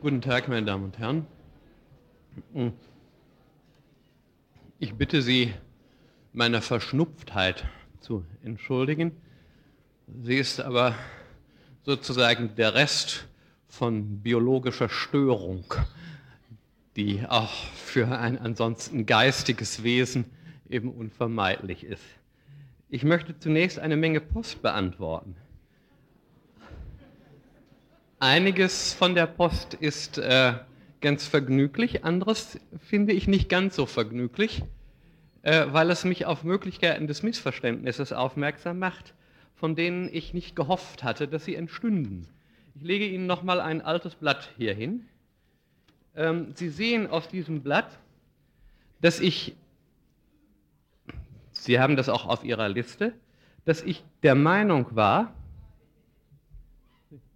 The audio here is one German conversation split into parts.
Guten Tag, meine Damen und Herren. Ich bitte Sie, meiner Verschnupftheit zu entschuldigen. Sie ist aber sozusagen der Rest von biologischer Störung, die auch für ein ansonsten geistiges Wesen eben unvermeidlich ist. Ich möchte zunächst eine Menge Post beantworten. Einiges von der Post ist äh, ganz vergnüglich, anderes finde ich nicht ganz so vergnüglich, äh, weil es mich auf Möglichkeiten des Missverständnisses aufmerksam macht, von denen ich nicht gehofft hatte, dass sie entstünden. Ich lege Ihnen nochmal ein altes Blatt hier hin. Ähm, sie sehen aus diesem Blatt, dass ich, Sie haben das auch auf Ihrer Liste, dass ich der Meinung war,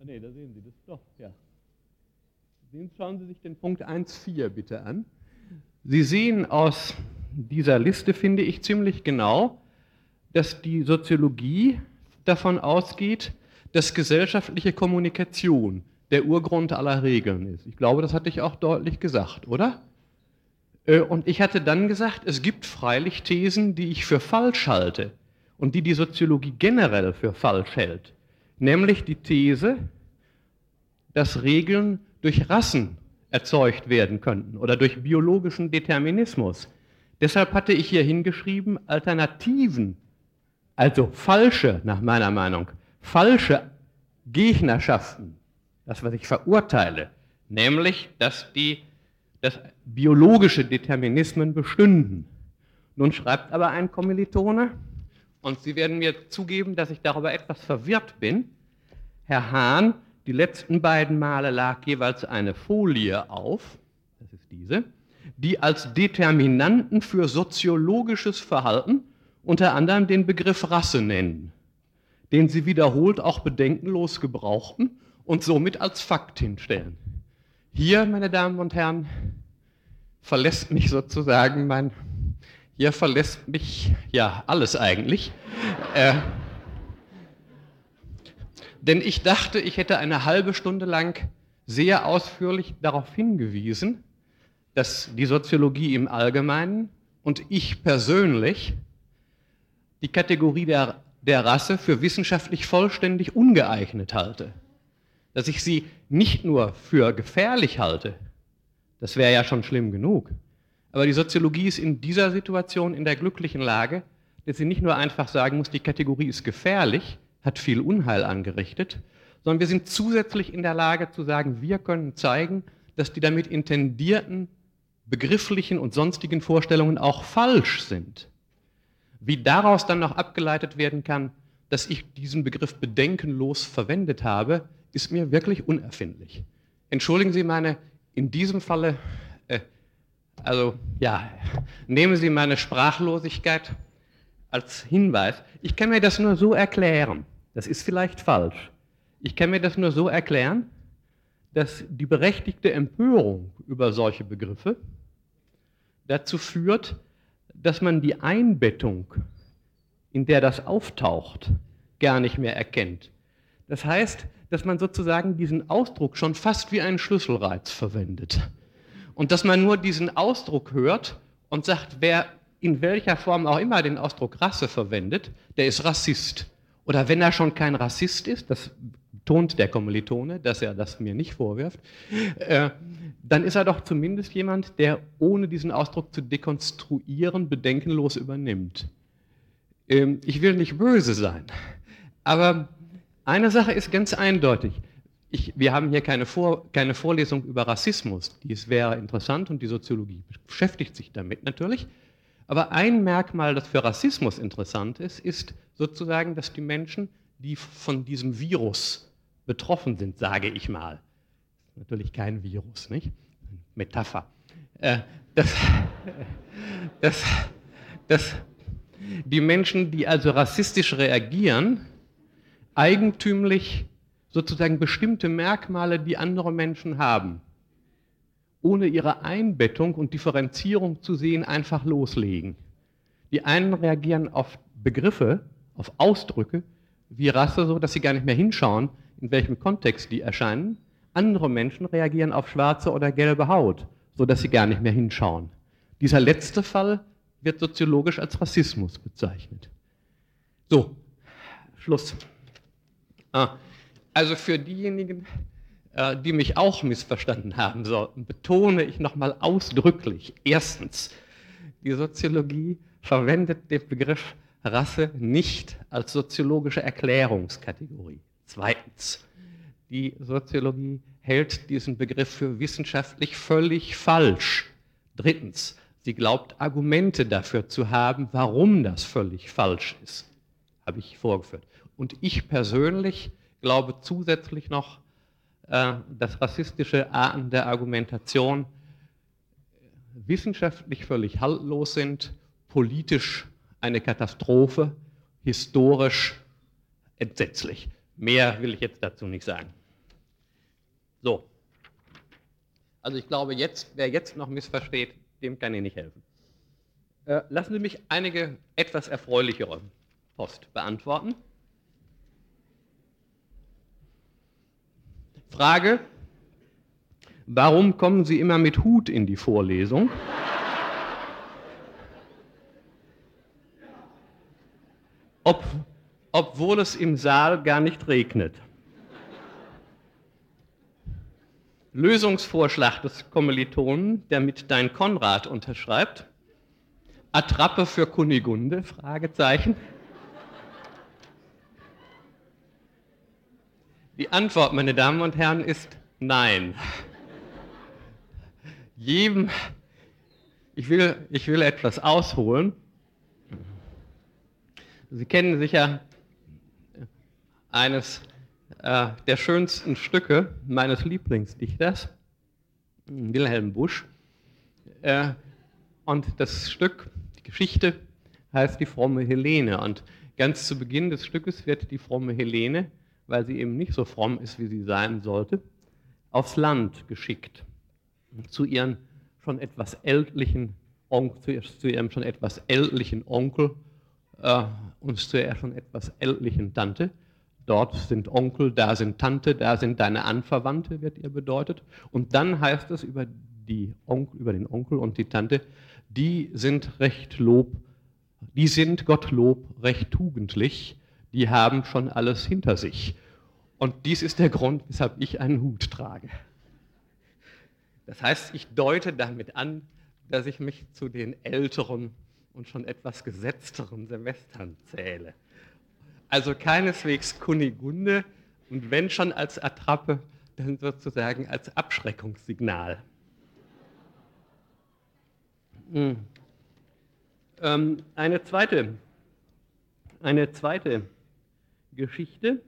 Nee, da sehen Sie das doch, ja. Schauen Sie sich den Punkt 1.4 bitte an. Sie sehen aus dieser Liste, finde ich, ziemlich genau, dass die Soziologie davon ausgeht, dass gesellschaftliche Kommunikation der Urgrund aller Regeln ist. Ich glaube, das hatte ich auch deutlich gesagt, oder? Äh, und ich hatte dann gesagt, es gibt freilich Thesen, die ich für falsch halte und die die Soziologie generell für falsch hält. Nämlich die These, dass Regeln durch Rassen erzeugt werden könnten oder durch biologischen Determinismus. Deshalb hatte ich hier hingeschrieben, Alternativen, also falsche, nach meiner Meinung, falsche Gegnerschaften, das, was ich verurteile, nämlich, dass, die, dass biologische Determinismen bestünden. Nun schreibt aber ein Kommilitone, und Sie werden mir zugeben, dass ich darüber etwas verwirrt bin, Herr Hahn die letzten beiden Male lag jeweils eine Folie auf, das ist diese, die als Determinanten für soziologisches Verhalten unter anderem den Begriff Rasse nennen, den sie wiederholt auch bedenkenlos gebrauchten und somit als Fakt hinstellen. Hier, meine Damen und Herren, verlässt mich sozusagen mein, hier verlässt mich ja alles eigentlich. Äh, denn ich dachte, ich hätte eine halbe Stunde lang sehr ausführlich darauf hingewiesen, dass die Soziologie im Allgemeinen und ich persönlich die Kategorie der, der Rasse für wissenschaftlich vollständig ungeeignet halte. Dass ich sie nicht nur für gefährlich halte, das wäre ja schon schlimm genug, aber die Soziologie ist in dieser Situation in der glücklichen Lage, dass sie nicht nur einfach sagen muss, die Kategorie ist gefährlich, hat viel Unheil angerichtet, sondern wir sind zusätzlich in der Lage zu sagen, wir können zeigen, dass die damit intendierten begrifflichen und sonstigen Vorstellungen auch falsch sind. Wie daraus dann noch abgeleitet werden kann, dass ich diesen Begriff bedenkenlos verwendet habe, ist mir wirklich unerfindlich. Entschuldigen Sie meine, in diesem Falle, äh, also ja, nehmen Sie meine Sprachlosigkeit als Hinweis. Ich kann mir das nur so erklären. Das ist vielleicht falsch. Ich kann mir das nur so erklären, dass die berechtigte Empörung über solche Begriffe dazu führt, dass man die Einbettung, in der das auftaucht, gar nicht mehr erkennt. Das heißt, dass man sozusagen diesen Ausdruck schon fast wie einen Schlüsselreiz verwendet. Und dass man nur diesen Ausdruck hört und sagt, wer in welcher Form auch immer den Ausdruck Rasse verwendet, der ist Rassist. Oder wenn er schon kein Rassist ist, das tont der Kommilitone, dass er das mir nicht vorwirft, äh, dann ist er doch zumindest jemand, der ohne diesen Ausdruck zu dekonstruieren bedenkenlos übernimmt. Ähm, ich will nicht böse sein, aber eine Sache ist ganz eindeutig. Ich, wir haben hier keine, Vor, keine Vorlesung über Rassismus, dies wäre interessant und die Soziologie beschäftigt sich damit natürlich. Aber ein Merkmal, das für Rassismus interessant ist, ist sozusagen, dass die Menschen, die von diesem Virus betroffen sind, sage ich mal, natürlich kein Virus, nicht? Metapher. Äh, dass, dass, dass die Menschen, die also rassistisch reagieren, eigentümlich sozusagen bestimmte Merkmale, die andere Menschen haben, ohne ihre Einbettung und Differenzierung zu sehen, einfach loslegen. Die einen reagieren auf Begriffe, auf Ausdrücke wie Rasse, so dass sie gar nicht mehr hinschauen, in welchem Kontext die erscheinen. Andere Menschen reagieren auf schwarze oder gelbe Haut, sodass sie gar nicht mehr hinschauen. Dieser letzte Fall wird soziologisch als Rassismus bezeichnet. So, Schluss. Ah, also für diejenigen, äh, die mich auch missverstanden haben sollten, betone ich nochmal ausdrücklich. Erstens, die Soziologie verwendet den Begriff Rasse nicht als soziologische Erklärungskategorie. Zweitens, die Soziologie hält diesen Begriff für wissenschaftlich völlig falsch. Drittens, sie glaubt Argumente dafür zu haben, warum das völlig falsch ist. Habe ich vorgeführt. Und ich persönlich glaube zusätzlich noch, äh, dass rassistische Arten der Argumentation wissenschaftlich völlig haltlos sind, politisch eine Katastrophe, historisch entsetzlich. Mehr will ich jetzt dazu nicht sagen. So. Also ich glaube, jetzt, wer jetzt noch missversteht, dem kann ich nicht helfen. Äh, lassen Sie mich einige etwas erfreulichere Post beantworten. Frage, warum kommen Sie immer mit Hut in die Vorlesung? Ob, obwohl es im Saal gar nicht regnet. Lösungsvorschlag des Kommilitonen, der mit Dein Konrad unterschreibt. Attrappe für Kunigunde? Fragezeichen. Die Antwort, meine Damen und Herren, ist nein. Jedem, ich will, ich will etwas ausholen. Sie kennen sicher eines äh, der schönsten Stücke meines Lieblingsdichters, Wilhelm Busch. Äh, und das Stück, die Geschichte, heißt die fromme Helene. Und ganz zu Beginn des Stückes wird die fromme Helene weil sie eben nicht so fromm ist, wie sie sein sollte, aufs Land geschickt. Zu ihren schon etwas ältlichen Onkel, zu ihrem schon etwas ältlichen Onkel äh, und zu ihrer schon etwas ältlichen Tante. Dort sind Onkel, da sind Tante, da sind deine Anverwandte, wird ihr bedeutet. Und dann heißt es über, die Onkel, über den Onkel und die Tante, die sind recht Lob, die sind Gottlob recht tugendlich, die haben schon alles hinter sich. Und dies ist der Grund, weshalb ich einen Hut trage. Das heißt, ich deute damit an, dass ich mich zu den älteren und schon etwas gesetzteren Semestern zähle. Also keineswegs Kunigunde und wenn schon als Attrappe, dann sozusagen als Abschreckungssignal. Hm. Ähm, eine zweite, eine zweite Geschichte,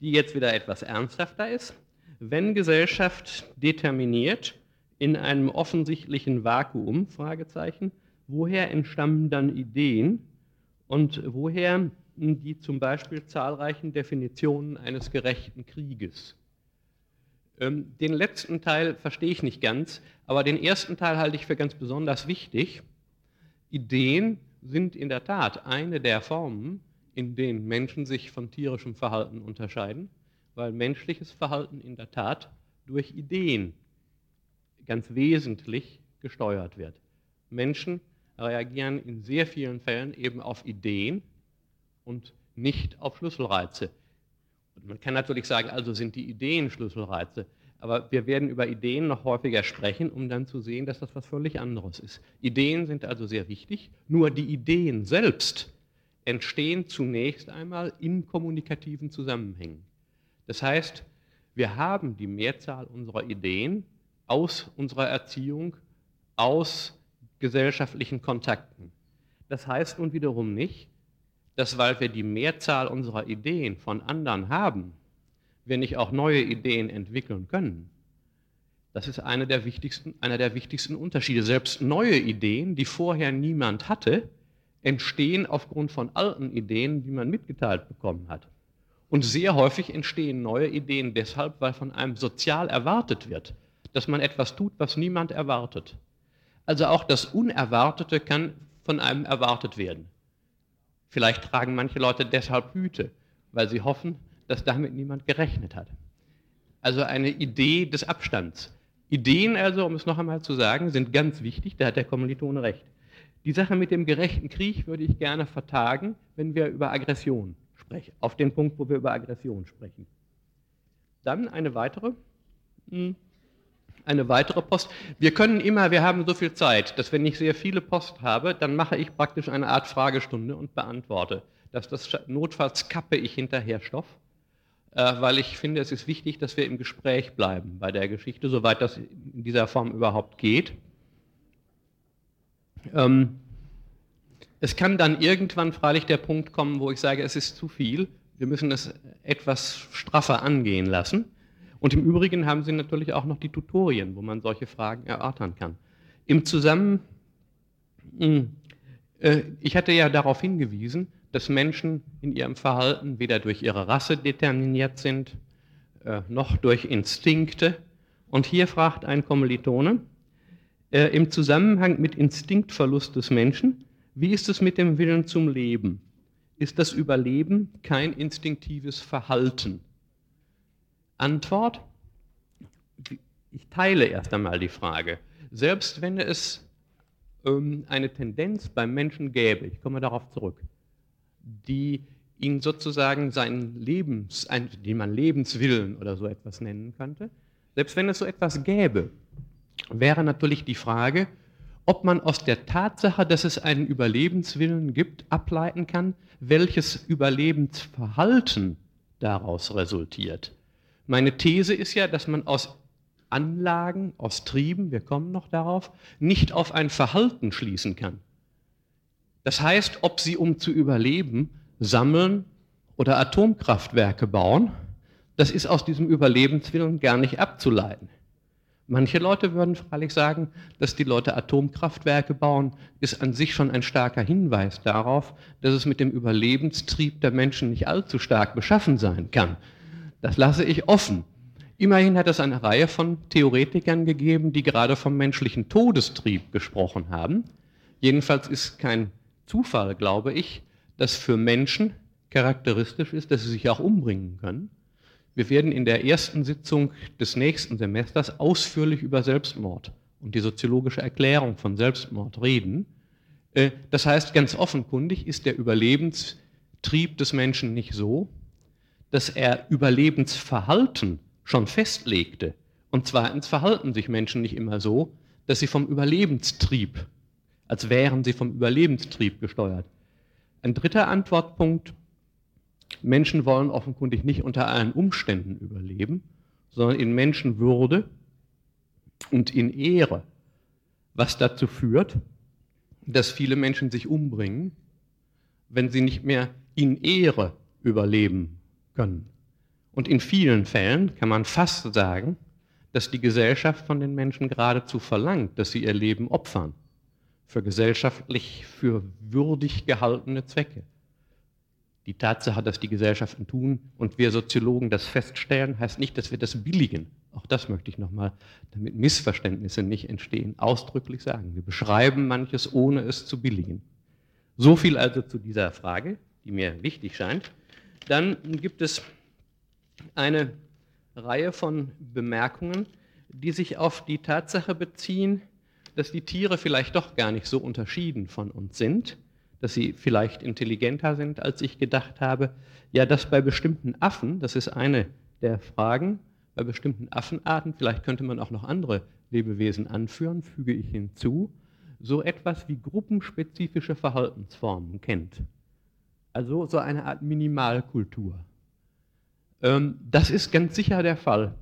die jetzt wieder etwas ernsthafter ist. Wenn Gesellschaft determiniert in einem offensichtlichen Vakuum, Fragezeichen, woher entstammen dann Ideen und woher die zum Beispiel zahlreichen Definitionen eines gerechten Krieges? Ähm, den letzten Teil verstehe ich nicht ganz, aber den ersten Teil halte ich für ganz besonders wichtig. Ideen sind in der Tat eine der Formen, in denen Menschen sich von tierischem Verhalten unterscheiden, weil menschliches Verhalten in der Tat durch Ideen ganz wesentlich gesteuert wird. Menschen reagieren in sehr vielen Fällen eben auf Ideen und nicht auf Schlüsselreize. Und man kann natürlich sagen, also sind die Ideen Schlüsselreize, aber wir werden über Ideen noch häufiger sprechen, um dann zu sehen, dass das was völlig anderes ist. Ideen sind also sehr wichtig, nur die Ideen selbst entstehen zunächst einmal in kommunikativen Zusammenhängen. Das heißt, wir haben die Mehrzahl unserer Ideen aus unserer Erziehung, aus gesellschaftlichen Kontakten. Das heißt nun wiederum nicht, dass weil wir die Mehrzahl unserer Ideen von anderen haben, wir nicht auch neue Ideen entwickeln können. Das ist einer der wichtigsten, einer der wichtigsten Unterschiede. Selbst neue Ideen, die vorher niemand hatte, entstehen aufgrund von alten Ideen, die man mitgeteilt bekommen hat. Und sehr häufig entstehen neue Ideen deshalb, weil von einem sozial erwartet wird, dass man etwas tut, was niemand erwartet. Also auch das Unerwartete kann von einem erwartet werden. Vielleicht tragen manche Leute deshalb Hüte, weil sie hoffen, dass damit niemand gerechnet hat. Also eine Idee des Abstands. Ideen also, um es noch einmal zu sagen, sind ganz wichtig, da hat der Kommilitone recht. Die Sache mit dem gerechten Krieg würde ich gerne vertagen, wenn wir über Aggression sprechen, auf den Punkt, wo wir über Aggression sprechen. Dann eine weitere, hm, eine weitere Post. Wir können immer, wir haben so viel Zeit, dass wenn ich sehr viele Post habe, dann mache ich praktisch eine Art Fragestunde und beantworte. Dass das notfalls kappe ich hinterher Stoff äh, weil ich finde, es ist wichtig, dass wir im Gespräch bleiben bei der Geschichte, soweit das in dieser Form überhaupt geht. Ähm, es kann dann irgendwann freilich der Punkt kommen, wo ich sage, es ist zu viel, wir müssen es etwas straffer angehen lassen. Und im Übrigen haben Sie natürlich auch noch die Tutorien, wo man solche Fragen erörtern kann. Im Zusammen, hm, äh, ich hatte ja darauf hingewiesen, dass Menschen in ihrem Verhalten weder durch ihre Rasse determiniert sind, äh, noch durch Instinkte. Und hier fragt ein Kommilitone, äh, im Zusammenhang mit Instinktverlust des Menschen, wie ist es mit dem Willen zum Leben? Ist das Überleben kein instinktives Verhalten? Antwort, ich teile erst einmal die Frage. Selbst wenn es ähm, eine Tendenz beim Menschen gäbe, ich komme darauf zurück, die ihn sozusagen seinen Lebens, den man Lebenswillen oder so etwas nennen könnte. Selbst wenn es so etwas gäbe, wäre natürlich die Frage, ob man aus der Tatsache, dass es einen Überlebenswillen gibt, ableiten kann, welches Überlebensverhalten daraus resultiert. Meine These ist ja, dass man aus Anlagen, aus Trieben, wir kommen noch darauf, nicht auf ein Verhalten schließen kann. Das heißt, ob sie, um zu überleben, sammeln oder Atomkraftwerke bauen, das ist aus diesem Überlebenswillen gar nicht abzuleiten. Manche Leute würden freilich sagen, dass die Leute Atomkraftwerke bauen, ist an sich schon ein starker Hinweis darauf, dass es mit dem Überlebenstrieb der Menschen nicht allzu stark beschaffen sein kann. Das lasse ich offen. Immerhin hat es eine Reihe von Theoretikern gegeben, die gerade vom menschlichen Todestrieb gesprochen haben. Jedenfalls ist kein Zufall, glaube ich, dass für Menschen charakteristisch ist, dass sie sich auch umbringen können. Wir werden in der ersten Sitzung des nächsten Semesters ausführlich über Selbstmord und die soziologische Erklärung von Selbstmord reden. Äh, das heißt, ganz offenkundig ist der Überlebenstrieb des Menschen nicht so, dass er Überlebensverhalten schon festlegte. Und zweitens verhalten sich Menschen nicht immer so, dass sie vom Überlebenstrieb als wären sie vom Überlebenstrieb gesteuert. Ein dritter Antwortpunkt, Menschen wollen offenkundig nicht unter allen Umständen überleben, sondern in Menschenwürde und in Ehre, was dazu führt, dass viele Menschen sich umbringen, wenn sie nicht mehr in Ehre überleben können. Und in vielen Fällen kann man fast sagen, dass die Gesellschaft von den Menschen geradezu verlangt, dass sie ihr Leben opfern für gesellschaftlich für würdig gehaltene Zwecke. Die Tatsache, dass die Gesellschaften tun und wir Soziologen das feststellen, heißt nicht, dass wir das billigen. Auch das möchte ich nochmal, damit Missverständnisse nicht entstehen, ausdrücklich sagen. Wir beschreiben manches, ohne es zu billigen. So viel also zu dieser Frage, die mir wichtig scheint. Dann gibt es eine Reihe von Bemerkungen, die sich auf die Tatsache beziehen, dass die Tiere vielleicht doch gar nicht so unterschieden von uns sind, dass sie vielleicht intelligenter sind, als ich gedacht habe. Ja, dass bei bestimmten Affen, das ist eine der Fragen, bei bestimmten Affenarten, vielleicht könnte man auch noch andere Lebewesen anführen, füge ich hinzu, so etwas wie gruppenspezifische Verhaltensformen kennt. Also so eine Art Minimalkultur. Ähm, das ist ganz sicher der Fall.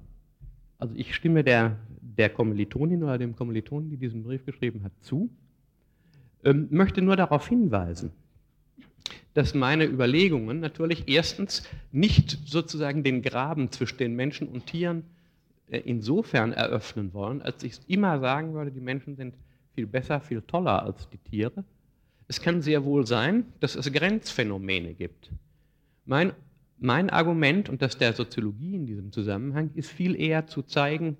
Also ich stimme der der Kommilitonin oder dem Kommilitonen, die diesen Brief geschrieben hat, zu, ähm, möchte nur darauf hinweisen, dass meine Überlegungen natürlich erstens nicht sozusagen den Graben zwischen den Menschen und Tieren äh, insofern eröffnen wollen, als ich immer sagen würde, die Menschen sind viel besser, viel toller als die Tiere. Es kann sehr wohl sein, dass es Grenzphänomene gibt. Mein, mein Argument und das der Soziologie in diesem Zusammenhang ist viel eher zu zeigen,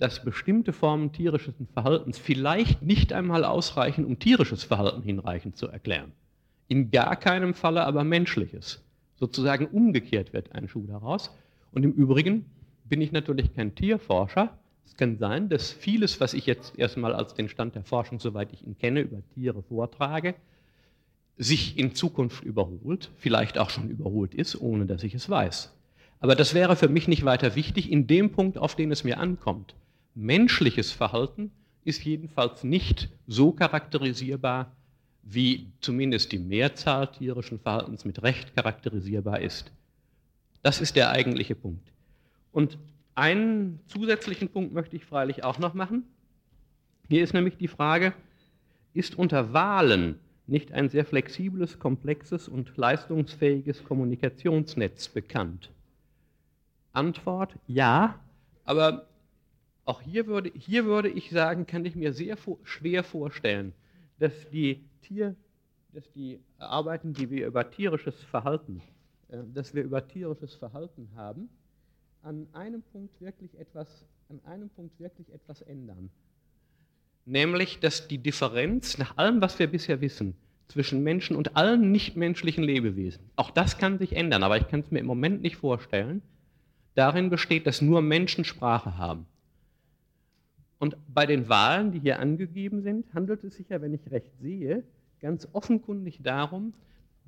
dass bestimmte Formen tierischen Verhaltens vielleicht nicht einmal ausreichen, um tierisches Verhalten hinreichend zu erklären. In gar keinem Falle aber menschliches. Sozusagen umgekehrt wird ein Schuh daraus. Und im Übrigen bin ich natürlich kein Tierforscher. Es kann sein, dass vieles, was ich jetzt erstmal als den Stand der Forschung, soweit ich ihn kenne, über Tiere vortrage, sich in Zukunft überholt, vielleicht auch schon überholt ist, ohne dass ich es weiß. Aber das wäre für mich nicht weiter wichtig in dem Punkt, auf den es mir ankommt. Menschliches Verhalten ist jedenfalls nicht so charakterisierbar, wie zumindest die Mehrzahl tierischen Verhaltens mit Recht charakterisierbar ist. Das ist der eigentliche Punkt. Und einen zusätzlichen Punkt möchte ich freilich auch noch machen. Hier ist nämlich die Frage, ist unter Wahlen nicht ein sehr flexibles, komplexes und leistungsfähiges Kommunikationsnetz bekannt? Antwort, ja, aber auch hier würde, hier würde ich sagen, kann ich mir sehr schwer vorstellen, dass die, Tier, dass die Arbeiten, die wir über tierisches Verhalten, äh, dass wir über tierisches Verhalten haben, an einem Punkt wirklich etwas, an einem Punkt wirklich etwas ändern. Nämlich, dass die Differenz nach allem, was wir bisher wissen, zwischen Menschen und allen nichtmenschlichen Lebewesen, auch das kann sich ändern, aber ich kann es mir im Moment nicht vorstellen, darin besteht, dass nur Menschen Sprache haben. Und bei den Wahlen, die hier angegeben sind, handelt es sich ja, wenn ich recht sehe, ganz offenkundig darum,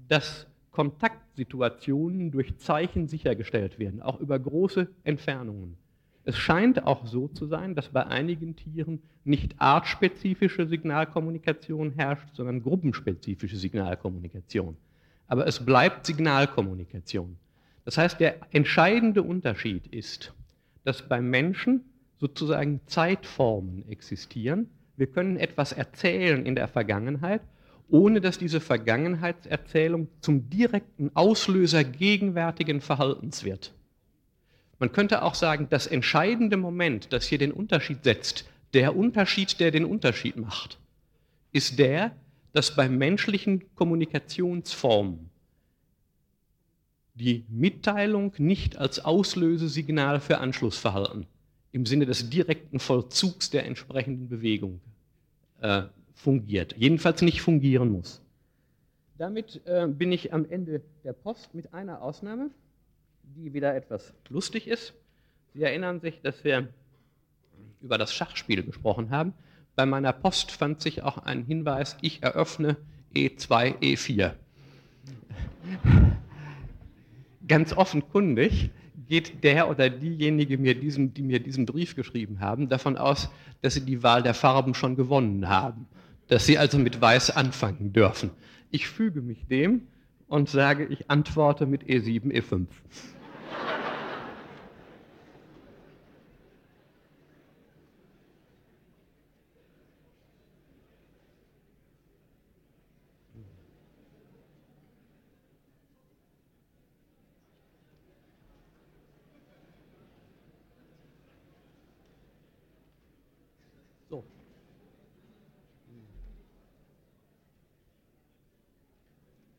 dass Kontaktsituationen durch Zeichen sichergestellt werden, auch über große Entfernungen. Es scheint auch so zu sein, dass bei einigen Tieren nicht artspezifische Signalkommunikation herrscht, sondern gruppenspezifische Signalkommunikation. Aber es bleibt Signalkommunikation. Das heißt, der entscheidende Unterschied ist, dass beim Menschen sozusagen Zeitformen existieren. Wir können etwas erzählen in der Vergangenheit, ohne dass diese Vergangenheitserzählung zum direkten Auslöser gegenwärtigen Verhaltens wird. Man könnte auch sagen, das entscheidende Moment, das hier den Unterschied setzt, der Unterschied, der den Unterschied macht, ist der, dass bei menschlichen Kommunikationsformen die Mitteilung nicht als Auslösesignal für Anschlussverhalten im Sinne des direkten Vollzugs der entsprechenden Bewegung äh, fungiert, jedenfalls nicht fungieren muss. Damit äh, bin ich am Ende der Post mit einer Ausnahme, die wieder etwas lustig ist. Sie erinnern sich, dass wir über das Schachspiel gesprochen haben. Bei meiner Post fand sich auch ein Hinweis, ich eröffne E2, E4. Ganz offenkundig geht der oder diejenige, mir diesen, die mir diesen Brief geschrieben haben, davon aus, dass sie die Wahl der Farben schon gewonnen haben, dass sie also mit Weiß anfangen dürfen. Ich füge mich dem und sage, ich antworte mit E7, E5.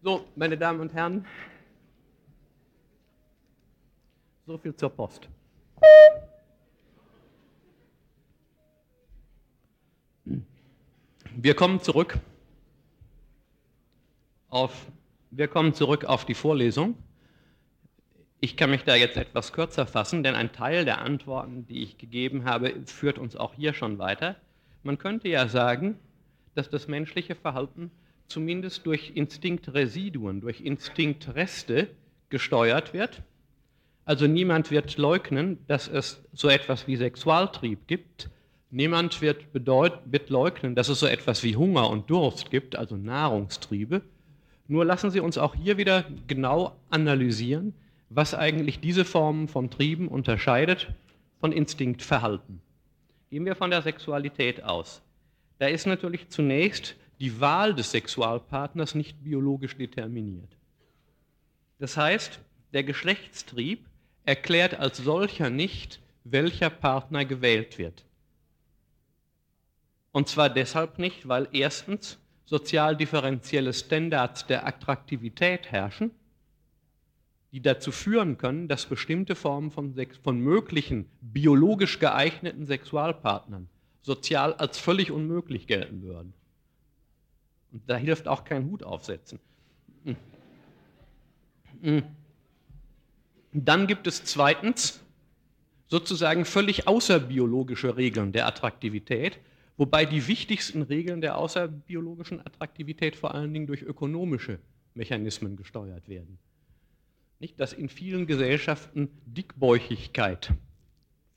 So, meine Damen und Herren, so viel zur Post. Wir kommen zurück auf, wir kommen zurück auf die Vorlesung. Ich kann mich da jetzt etwas kürzer fassen, denn ein Teil der Antworten, die ich gegeben habe, führt uns auch hier schon weiter. Man könnte ja sagen, dass das menschliche Verhalten zumindest durch Instinktresiduen, durch Instinktreste gesteuert wird. Also niemand wird leugnen, dass es so etwas wie Sexualtrieb gibt. Niemand wird, wird leugnen, dass es so etwas wie Hunger und Durst gibt, also Nahrungstriebe. Nur lassen Sie uns auch hier wieder genau analysieren, was eigentlich diese Formen von Trieben unterscheidet von Instinktverhalten. Gehen wir von der Sexualität aus. Da ist natürlich zunächst die Wahl des Sexualpartners nicht biologisch determiniert. Das heißt, der Geschlechtstrieb erklärt als solcher nicht, welcher Partner gewählt wird. Und zwar deshalb nicht, weil erstens sozial differenzielle Standards der Attraktivität herrschen, die dazu führen können, dass bestimmte Formen von, von möglichen biologisch geeigneten Sexualpartnern sozial als völlig unmöglich gelten würden. Und da hilft auch kein Hut aufsetzen. Hm. Hm. Dann gibt es zweitens sozusagen völlig außerbiologische Regeln der Attraktivität, wobei die wichtigsten Regeln der außerbiologischen Attraktivität vor allen Dingen durch ökonomische Mechanismen gesteuert werden. Nicht, dass in vielen Gesellschaften Dickbäuchigkeit,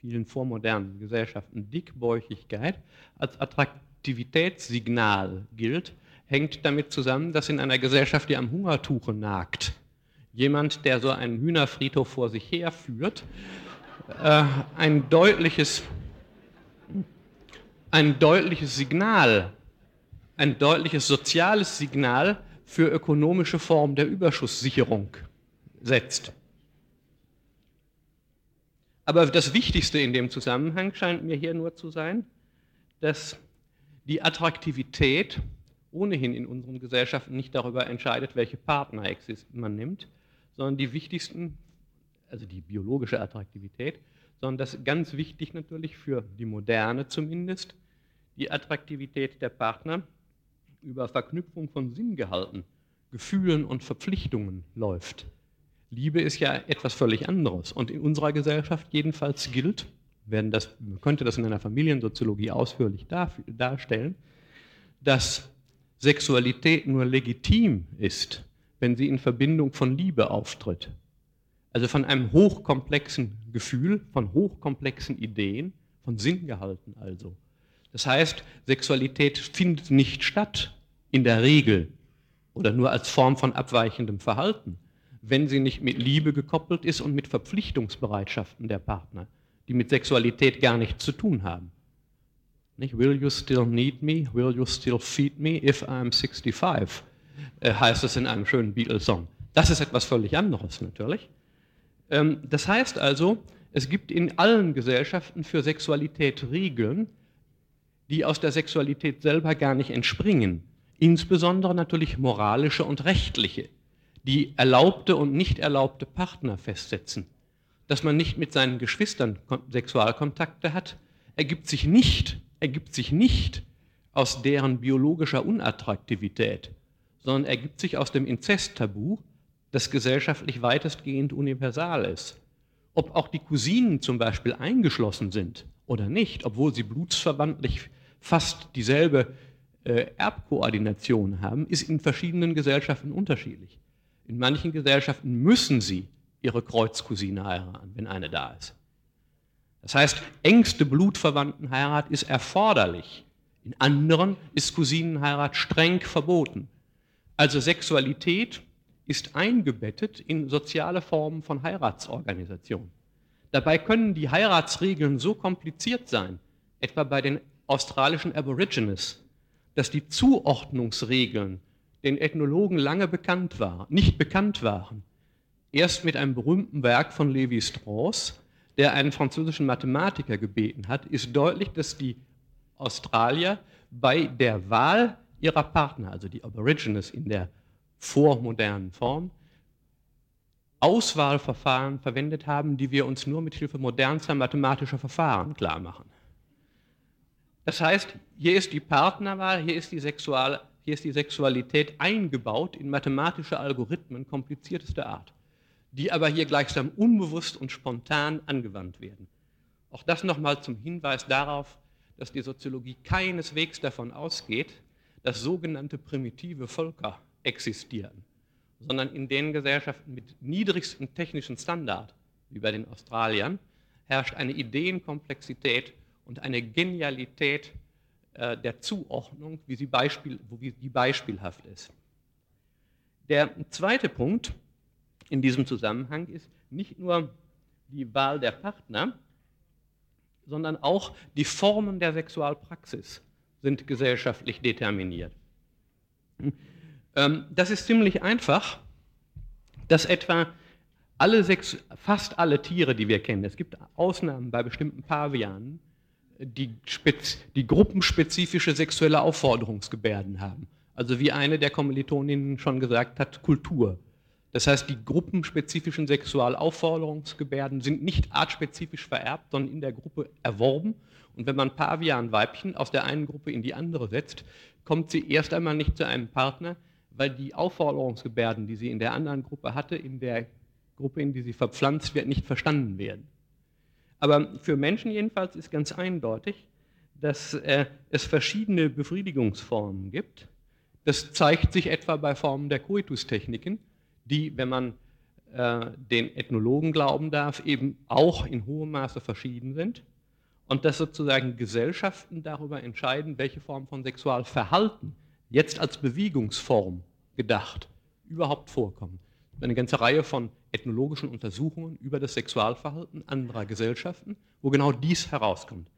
vielen vormodernen Gesellschaften Dickbäuchigkeit als Attraktivitätssignal gilt, hängt damit zusammen, dass in einer Gesellschaft, die am Hungertuche nagt, jemand, der so einen Hühnerfriedhof vor sich herführt, äh, ein deutliches, ein deutliches Signal, ein deutliches soziales Signal für ökonomische Formen der Überschusssicherung setzt. Aber das Wichtigste in dem Zusammenhang scheint mir hier nur zu sein, dass die Attraktivität ohnehin in unseren Gesellschaften nicht darüber entscheidet, welche Partner man nimmt, sondern die wichtigsten, also die biologische Attraktivität, sondern das ganz wichtig natürlich für die Moderne zumindest, die Attraktivität der Partner über Verknüpfung von Sinngehalten, Gefühlen und Verpflichtungen läuft. Liebe ist ja etwas völlig anderes und in unserer Gesellschaft jedenfalls gilt, werden das, man könnte das in einer Familiensoziologie ausführlich darstellen, dass Sexualität nur legitim ist, wenn sie in Verbindung von Liebe auftritt. Also von einem hochkomplexen Gefühl, von hochkomplexen Ideen, von Sinngehalten also. Das heißt, Sexualität findet nicht statt in der Regel oder nur als Form von abweichendem Verhalten, wenn sie nicht mit Liebe gekoppelt ist und mit Verpflichtungsbereitschaften der Partner, die mit Sexualität gar nichts zu tun haben. Nicht? Will you still need me? Will you still feed me if I'm 65? Äh, heißt es in einem schönen Beatles-Song. Das ist etwas völlig anderes natürlich. Ähm, das heißt also, es gibt in allen Gesellschaften für Sexualität Regeln, die aus der Sexualität selber gar nicht entspringen. Insbesondere natürlich moralische und rechtliche, die erlaubte und nicht erlaubte Partner festsetzen. Dass man nicht mit seinen Geschwistern Sexualkontakte hat, ergibt sich nicht, ergibt sich nicht aus deren biologischer Unattraktivität, sondern ergibt sich aus dem Inzesttabu, das gesellschaftlich weitestgehend universal ist. Ob auch die Cousinen zum Beispiel eingeschlossen sind oder nicht, obwohl sie blutsverwandtlich fast dieselbe äh, Erbkoordination haben, ist in verschiedenen Gesellschaften unterschiedlich. In manchen Gesellschaften müssen sie ihre Kreuzcousine heiraten, wenn eine da ist. Das heißt, engste Blutverwandtenheirat ist erforderlich. In anderen ist Cousinenheirat streng verboten. Also Sexualität ist eingebettet in soziale Formen von Heiratsorganisation. Dabei können die Heiratsregeln so kompliziert sein, etwa bei den australischen Aborigines, dass die Zuordnungsregeln den Ethnologen lange bekannt waren, nicht bekannt waren. Erst mit einem berühmten Werk von Levi Strauss, der einen französischen Mathematiker gebeten hat, ist deutlich, dass die Australier bei der Wahl ihrer Partner, also die Aborigines in der vormodernen Form, Auswahlverfahren verwendet haben, die wir uns nur mit Hilfe modernster mathematischer Verfahren klar machen. Das heißt, hier ist die Partnerwahl, hier ist die, Sexual, hier ist die Sexualität eingebaut in mathematische Algorithmen kompliziertester Art, die aber hier gleichsam unbewusst und spontan angewandt werden. Auch das nochmal zum Hinweis darauf, dass die Soziologie keineswegs davon ausgeht, dass sogenannte primitive Völker existieren, sondern in den Gesellschaften mit niedrigstem technischen Standard, wie bei den Australiern, herrscht eine Ideenkomplexität und eine Genialität äh, der Zuordnung, wie sie, Beispiel, wie die beispielhaft ist. Der zweite Punkt in diesem Zusammenhang ist nicht nur die Wahl der Partner, sondern auch die Formen der Sexualpraxis sind gesellschaftlich determiniert. Ähm, das ist ziemlich einfach, dass etwa alle sechs, fast alle Tiere, die wir kennen, es gibt Ausnahmen bei bestimmten Pavianen, die, die gruppenspezifische sexuelle Aufforderungsgebärden haben. Also wie eine der Kommilitoninnen schon gesagt hat, Kultur. Das heißt, die gruppenspezifischen Sexualaufforderungsgebärden sind nicht artspezifisch vererbt, sondern in der Gruppe erworben und wenn man Pavian-Weibchen aus der einen Gruppe in die andere setzt, kommt sie erst einmal nicht zu einem Partner, weil die Aufforderungsgebärden, die sie in der anderen Gruppe hatte, in der Gruppe, in die sie verpflanzt wird, nicht verstanden werden. Aber für Menschen jedenfalls ist ganz eindeutig, dass äh, es verschiedene Befriedigungsformen gibt. Das zeigt sich etwa bei Formen der Koitustechniken, die, wenn man äh, den Ethnologen glauben darf, eben auch in hohem Maße verschieden sind. Und dass sozusagen Gesellschaften darüber entscheiden, welche Form von Sexualverhalten jetzt als Bewegungsform gedacht überhaupt vorkommen. Eine ganze Reihe von ethnologischen Untersuchungen über das Sexualverhalten anderer Gesellschaften, wo genau dies herauskommt.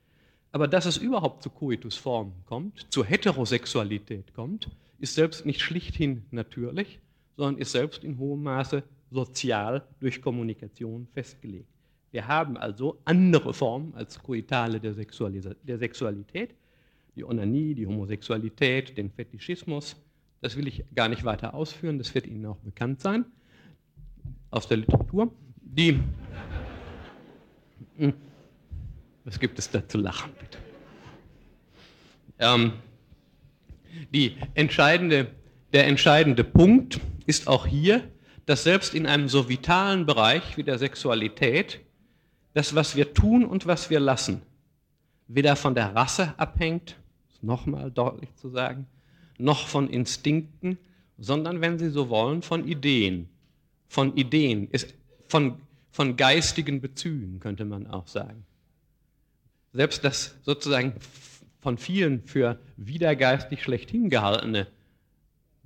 Aber dass es überhaupt zu Koitusformen kommt, zur Heterosexualität kommt, ist selbst nicht schlichthin natürlich, sondern ist selbst in hohem Maße sozial durch Kommunikation festgelegt. Wir haben also andere Formen als Koitale der, der Sexualität, die Onanie, die Homosexualität, den Fetischismus. Das will ich gar nicht weiter ausführen, das wird Ihnen auch bekannt sein aus der Literatur. Die, hm, was gibt es da zu lachen, bitte? Ähm, die entscheidende, der entscheidende Punkt ist auch hier, dass selbst in einem so vitalen Bereich wie der Sexualität das, was wir tun und was wir lassen, weder von der Rasse abhängt, nochmal deutlich zu sagen, noch von Instinkten, sondern, wenn Sie so wollen, von Ideen. Von Ideen, ist von, von geistigen Bezügen, könnte man auch sagen. Selbst das sozusagen von vielen für widergeistig schlechthin gehaltene,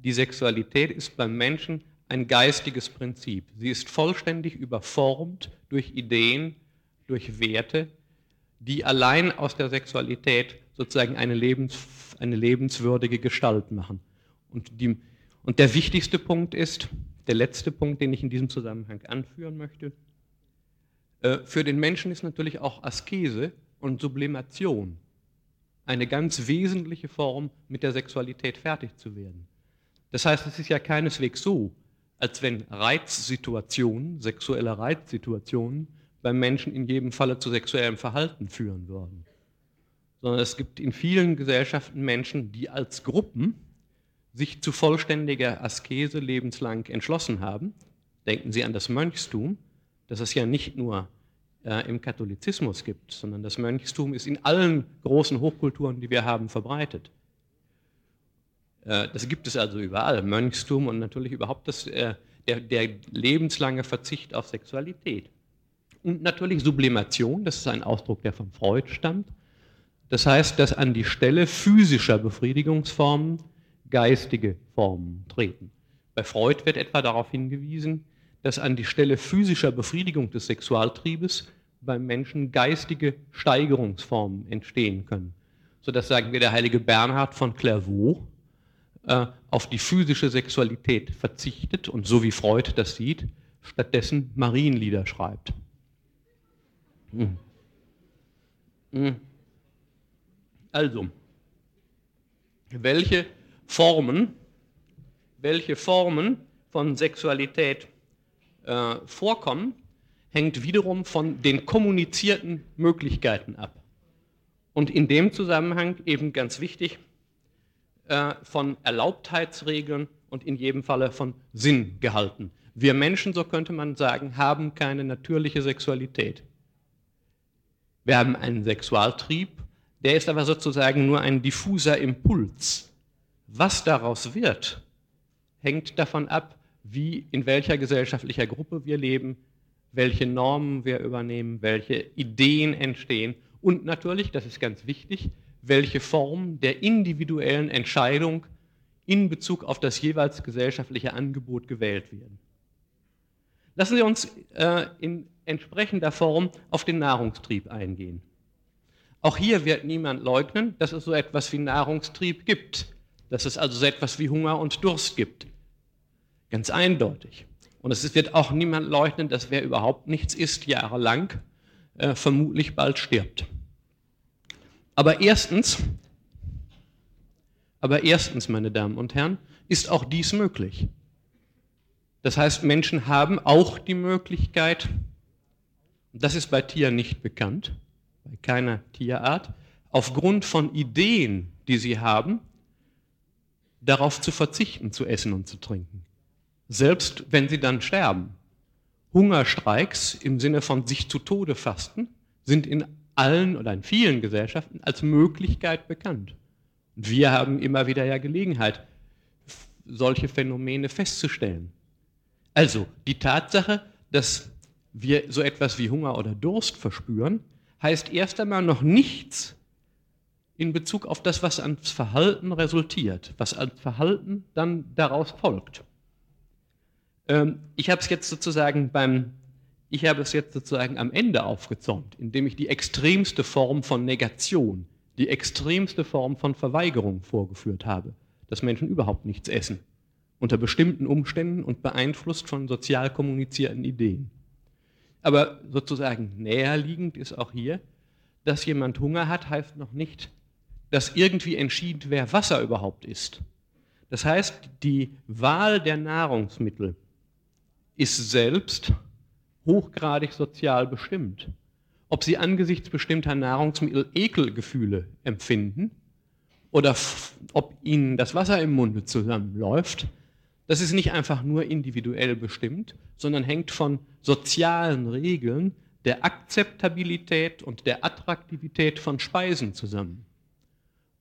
die Sexualität ist beim Menschen ein geistiges Prinzip. Sie ist vollständig überformt durch Ideen, durch Werte, die allein aus der Sexualität sozusagen eine, lebens, eine lebenswürdige Gestalt machen. Und, die, und der wichtigste Punkt ist, der letzte Punkt, den ich in diesem Zusammenhang anführen möchte, äh, für den Menschen ist natürlich auch Askese und Sublimation eine ganz wesentliche Form, mit der Sexualität fertig zu werden. Das heißt, es ist ja keineswegs so, als wenn Reizsituationen, sexuelle Reizsituationen beim Menschen in jedem Falle zu sexuellem Verhalten führen würden. Sondern es gibt in vielen Gesellschaften Menschen, die als Gruppen sich zu vollständiger Askese lebenslang entschlossen haben. Denken Sie an das Mönchstum, das es ja nicht nur äh, im Katholizismus gibt, sondern das Mönchstum ist in allen großen Hochkulturen, die wir haben, verbreitet. Äh, das gibt es also überall, Mönchstum und natürlich überhaupt das, äh, der, der lebenslange Verzicht auf Sexualität. Und natürlich Sublimation, das ist ein Ausdruck, der von Freud stammt. Das heißt, dass an die Stelle physischer Befriedigungsformen geistige Formen treten. Bei Freud wird etwa darauf hingewiesen, dass an die Stelle physischer Befriedigung des Sexualtriebes beim Menschen geistige Steigerungsformen entstehen können. So dass, sagen wir, der heilige Bernhard von Clairvaux äh, auf die physische Sexualität verzichtet und so wie Freud das sieht, stattdessen Marienlieder schreibt. Hm. Hm. Also, welche Formen, welche Formen von Sexualität äh, vorkommen, hängt wiederum von den kommunizierten Möglichkeiten ab. Und in dem Zusammenhang eben ganz wichtig, äh, von Erlaubtheitsregeln und in jedem Falle von Sinn gehalten. Wir Menschen, so könnte man sagen, haben keine natürliche Sexualität. Wir haben einen Sexualtrieb, der ist aber sozusagen nur ein diffuser Impuls. Was daraus wird, hängt davon ab, wie, in welcher gesellschaftlicher Gruppe wir leben, welche Normen wir übernehmen, welche Ideen entstehen und natürlich, das ist ganz wichtig, welche Form der individuellen Entscheidung in Bezug auf das jeweils gesellschaftliche Angebot gewählt werden. Lassen Sie uns äh, in entsprechender Form auf den Nahrungstrieb eingehen. Auch hier wird niemand leugnen, dass es so etwas wie Nahrungstrieb gibt, dass es also so etwas wie Hunger und Durst gibt. Ganz eindeutig. Und es wird auch niemand leugnen, dass wer überhaupt nichts isst, jahrelang, äh, vermutlich bald stirbt. Aber erstens, aber erstens, meine Damen und Herren, ist auch dies möglich. Das heißt, Menschen haben auch die Möglichkeit, das ist bei Tieren nicht bekannt, bei keiner Tierart, aufgrund von Ideen, die sie haben, darauf zu verzichten, zu essen und zu trinken. Selbst wenn sie dann sterben. Hungerstreiks im Sinne von sich zu Tode fasten sind in allen oder in vielen Gesellschaften als Möglichkeit bekannt. Wir haben immer wieder ja Gelegenheit, solche Phänomene festzustellen. Also die Tatsache, dass wir so etwas wie Hunger oder Durst verspüren, heißt erst einmal noch nichts in Bezug auf das, was ans Verhalten resultiert, was als Verhalten dann daraus folgt. Ähm, ich habe es jetzt sozusagen beim, ich habe es jetzt sozusagen am Ende aufgezäumt, indem ich die extremste Form von Negation, die extremste Form von Verweigerung vorgeführt habe, dass Menschen überhaupt nichts essen, unter bestimmten Umständen und beeinflusst von sozial kommunizierten Ideen. Aber sozusagen näherliegend ist auch hier, dass jemand Hunger hat, heißt noch nicht, dass irgendwie entschieden, wer Wasser überhaupt ist. Das heißt, die Wahl der Nahrungsmittel ist selbst hochgradig sozial bestimmt. Ob sie angesichts bestimmter Nahrungsmittel Ekelgefühle empfinden oder ob ihnen das Wasser im Munde zusammenläuft, das ist nicht einfach nur individuell bestimmt, sondern hängt von sozialen Regeln der Akzeptabilität und der Attraktivität von Speisen zusammen.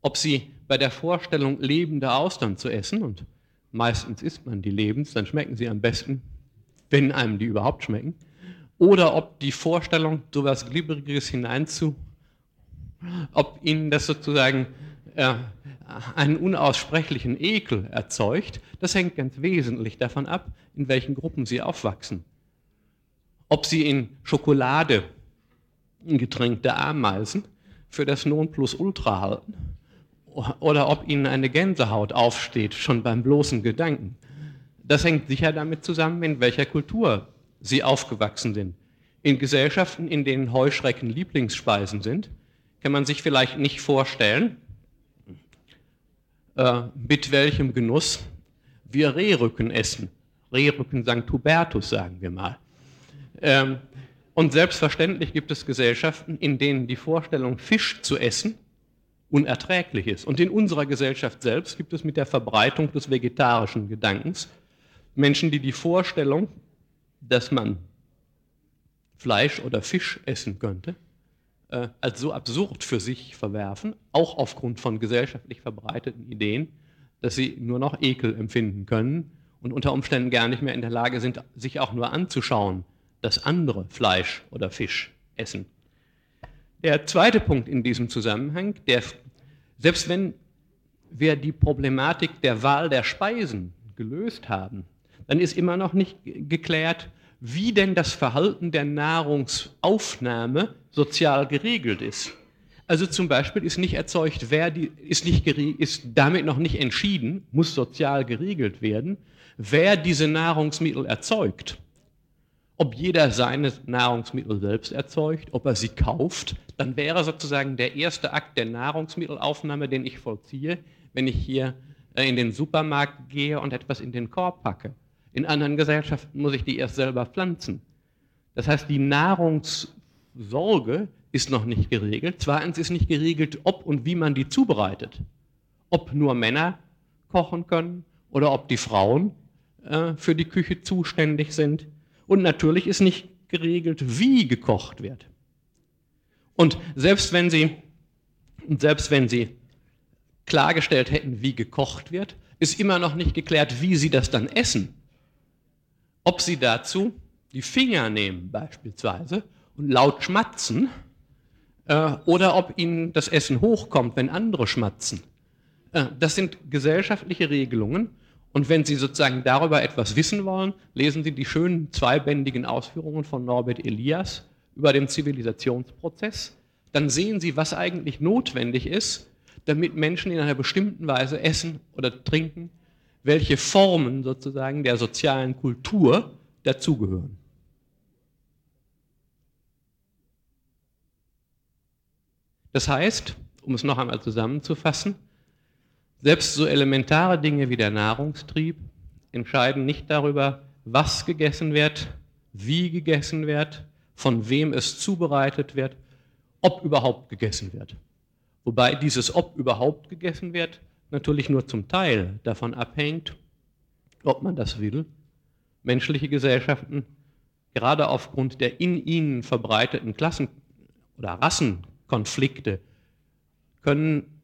Ob sie bei der Vorstellung, lebende Austern zu essen, und meistens isst man die lebens, dann schmecken sie am besten, wenn einem die überhaupt schmecken, oder ob die Vorstellung, so etwas Glibberiges hineinzu, ob ihnen das sozusagen äh, einen unaussprechlichen Ekel erzeugt, das hängt ganz wesentlich davon ab, in welchen Gruppen sie aufwachsen. Ob sie in Schokolade getränkte Ameisen für das Nonplusultra halten oder ob ihnen eine Gänsehaut aufsteht, schon beim bloßen Gedanken. Das hängt sicher damit zusammen, in welcher Kultur sie aufgewachsen sind. In Gesellschaften, in denen Heuschrecken Lieblingsspeisen sind, kann man sich vielleicht nicht vorstellen, äh, mit welchem Genuss wir Rehrücken essen. Rehrücken St. Hubertus, sagen wir mal. Ähm, und selbstverständlich gibt es Gesellschaften, in denen die Vorstellung, Fisch zu essen, unerträglich ist. Und in unserer Gesellschaft selbst gibt es mit der Verbreitung des vegetarischen Gedankens Menschen, die die Vorstellung, dass man Fleisch oder Fisch essen könnte, äh, als so absurd für sich verwerfen, auch aufgrund von gesellschaftlich verbreiteten Ideen, dass sie nur noch Ekel empfinden können und unter Umständen gar nicht mehr in der Lage sind, sich auch nur anzuschauen, dass andere Fleisch oder Fisch essen. Der zweite Punkt in diesem Zusammenhang, der, selbst wenn wir die Problematik der Wahl der Speisen gelöst haben, dann ist immer noch nicht geklärt, wie denn das Verhalten der Nahrungsaufnahme sozial geregelt ist. Also zum Beispiel ist nicht erzeugt, wer die, ist, nicht, ist damit noch nicht entschieden, muss sozial geregelt werden, wer diese Nahrungsmittel erzeugt. Ob jeder seine Nahrungsmittel selbst erzeugt, ob er sie kauft, dann wäre sozusagen der erste Akt der Nahrungsmittelaufnahme, den ich vollziehe, wenn ich hier äh, in den Supermarkt gehe und etwas in den Korb packe. In anderen Gesellschaften muss ich die erst selber pflanzen. Das heißt, die Nahrungssorge ist noch nicht geregelt. Zweitens ist nicht geregelt, ob und wie man die zubereitet. Ob nur Männer kochen können oder ob die Frauen äh, für die Küche zuständig sind. Und natürlich ist nicht geregelt, wie gekocht wird. Und selbst wenn Sie, selbst wenn Sie klargestellt hätten, wie gekocht wird, ist immer noch nicht geklärt, wie Sie das dann essen ob sie dazu die Finger nehmen beispielsweise und laut schmatzen äh, oder ob ihnen das Essen hochkommt, wenn andere schmatzen. Äh, das sind gesellschaftliche Regelungen und wenn Sie sozusagen darüber etwas wissen wollen, lesen Sie die schönen zweibändigen Ausführungen von Norbert Elias über den Zivilisationsprozess. Dann sehen Sie, was eigentlich notwendig ist, damit Menschen in einer bestimmten Weise essen oder trinken welche Formen sozusagen der sozialen Kultur dazugehören. Das heißt, um es noch einmal zusammenzufassen, selbst so elementare Dinge wie der Nahrungstrieb entscheiden nicht darüber, was gegessen wird, wie gegessen wird, von wem es zubereitet wird, ob überhaupt gegessen wird. Wobei dieses ob überhaupt gegessen wird natürlich nur zum Teil davon abhängt, ob man das will. Menschliche Gesellschaften, gerade aufgrund der in ihnen verbreiteten Klassen- oder Rassenkonflikte können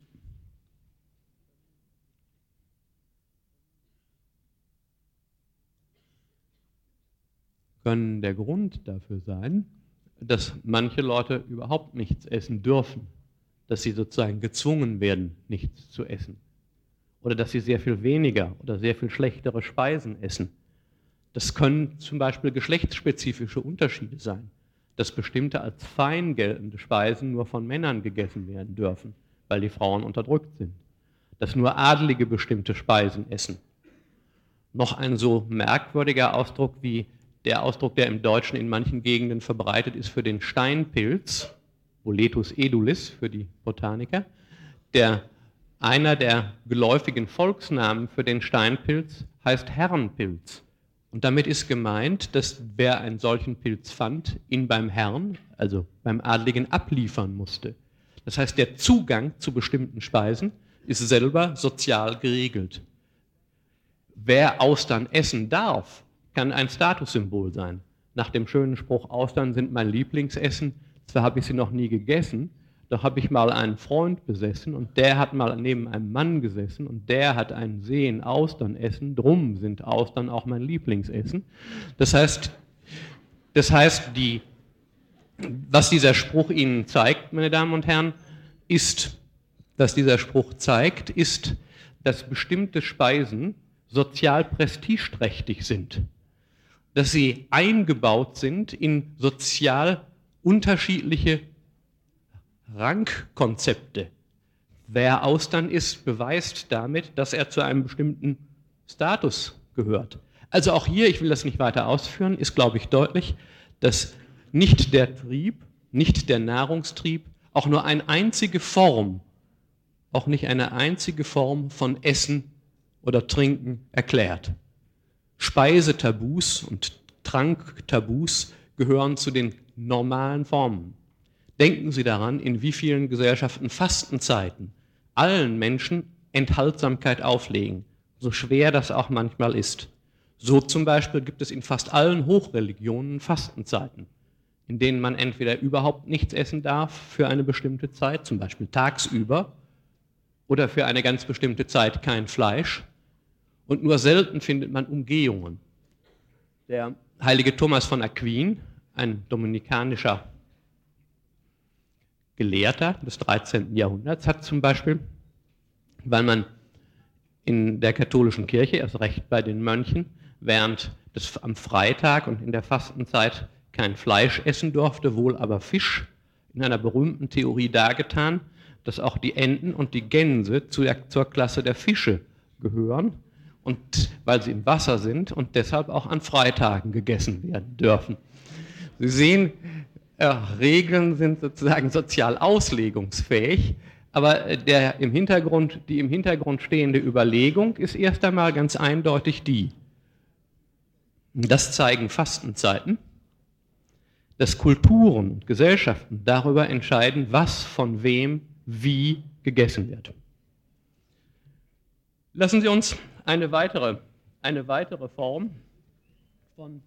können der Grund dafür sein, dass manche Leute überhaupt nichts essen dürfen, dass sie sozusagen gezwungen werden, nichts zu essen. Oder dass sie sehr viel weniger oder sehr viel schlechtere Speisen essen. Das können zum Beispiel geschlechtsspezifische Unterschiede sein, dass bestimmte als fein geltende Speisen nur von Männern gegessen werden dürfen, weil die Frauen unterdrückt sind. Dass nur Adelige bestimmte Speisen essen. Noch ein so merkwürdiger Ausdruck wie der Ausdruck, der im Deutschen in manchen Gegenden verbreitet ist für den Steinpilz, Boletus edulis für die Botaniker, der einer der geläufigen Volksnamen für den Steinpilz heißt Herrenpilz. Und damit ist gemeint, dass wer einen solchen Pilz fand, ihn beim Herrn, also beim Adligen, abliefern musste. Das heißt, der Zugang zu bestimmten Speisen ist selber sozial geregelt. Wer Austern essen darf, kann ein Statussymbol sein. Nach dem schönen Spruch, Austern sind mein Lieblingsessen, zwar habe ich sie noch nie gegessen, doch habe ich mal einen Freund besessen und der hat mal neben einem Mann gesessen und der hat einen See Austern essen, drum sind Austern auch mein Lieblingsessen. Das heißt, das heißt die, was dieser Spruch Ihnen zeigt, meine Damen und Herren, ist, dass dieser Spruch zeigt, ist, dass bestimmte Speisen sozial prestigeträchtig sind dass sie eingebaut sind in sozial unterschiedliche Rangkonzepte. Wer Austern ist, beweist damit, dass er zu einem bestimmten Status gehört. Also auch hier, ich will das nicht weiter ausführen, ist, glaube ich, deutlich, dass nicht der Trieb, nicht der Nahrungstrieb, auch nur eine einzige Form, auch nicht eine einzige Form von Essen oder Trinken erklärt. Speisetabus und Tranktabus gehören zu den normalen Formen. Denken Sie daran, in wie vielen Gesellschaften Fastenzeiten allen Menschen Enthaltsamkeit auflegen, so schwer das auch manchmal ist. So zum Beispiel gibt es in fast allen Hochreligionen Fastenzeiten, in denen man entweder überhaupt nichts essen darf für eine bestimmte Zeit, zum Beispiel tagsüber, oder für eine ganz bestimmte Zeit kein Fleisch, und nur selten findet man Umgehungen. Der heilige Thomas von Aquin, ein dominikanischer Gelehrter des 13. Jahrhunderts, hat zum Beispiel, weil man in der katholischen Kirche, erst recht bei den Mönchen, während des, am Freitag und in der Fastenzeit kein Fleisch essen durfte, wohl aber Fisch, in einer berühmten Theorie dargetan, dass auch die Enten und die Gänse zu zur Klasse der Fische gehören und weil sie im Wasser sind und deshalb auch an Freitagen gegessen werden dürfen. Sie sehen, äh, Regeln sind sozusagen sozial auslegungsfähig, aber der im Hintergrund, die im Hintergrund stehende Überlegung ist erst einmal ganz eindeutig die, das zeigen Fastenzeiten, dass Kulturen und Gesellschaften darüber entscheiden, was von wem wie gegessen wird. Lassen Sie uns eine weitere, eine weitere Form von,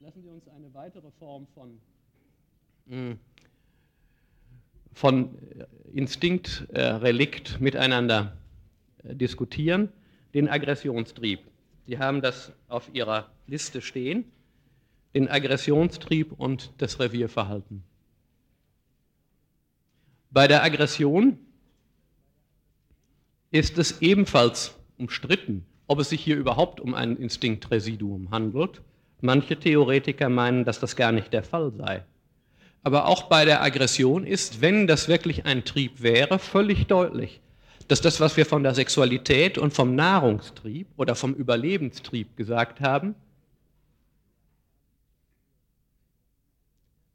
lassen Sie uns eine weitere Form von, von Instinktrelikt miteinander äh, diskutieren, den Aggressionstrieb. Sie haben das auf Ihrer Liste stehen, den Aggressionstrieb und das Revierverhalten. Bei der Aggression ist es ebenfalls umstritten, ob es sich hier überhaupt um ein Instinktresiduum handelt. Manche Theoretiker meinen, dass das gar nicht der Fall sei. Aber auch bei der Aggression ist, wenn das wirklich ein Trieb wäre, völlig deutlich, dass das, was wir von der Sexualität und vom Nahrungstrieb oder vom Überlebenstrieb gesagt haben,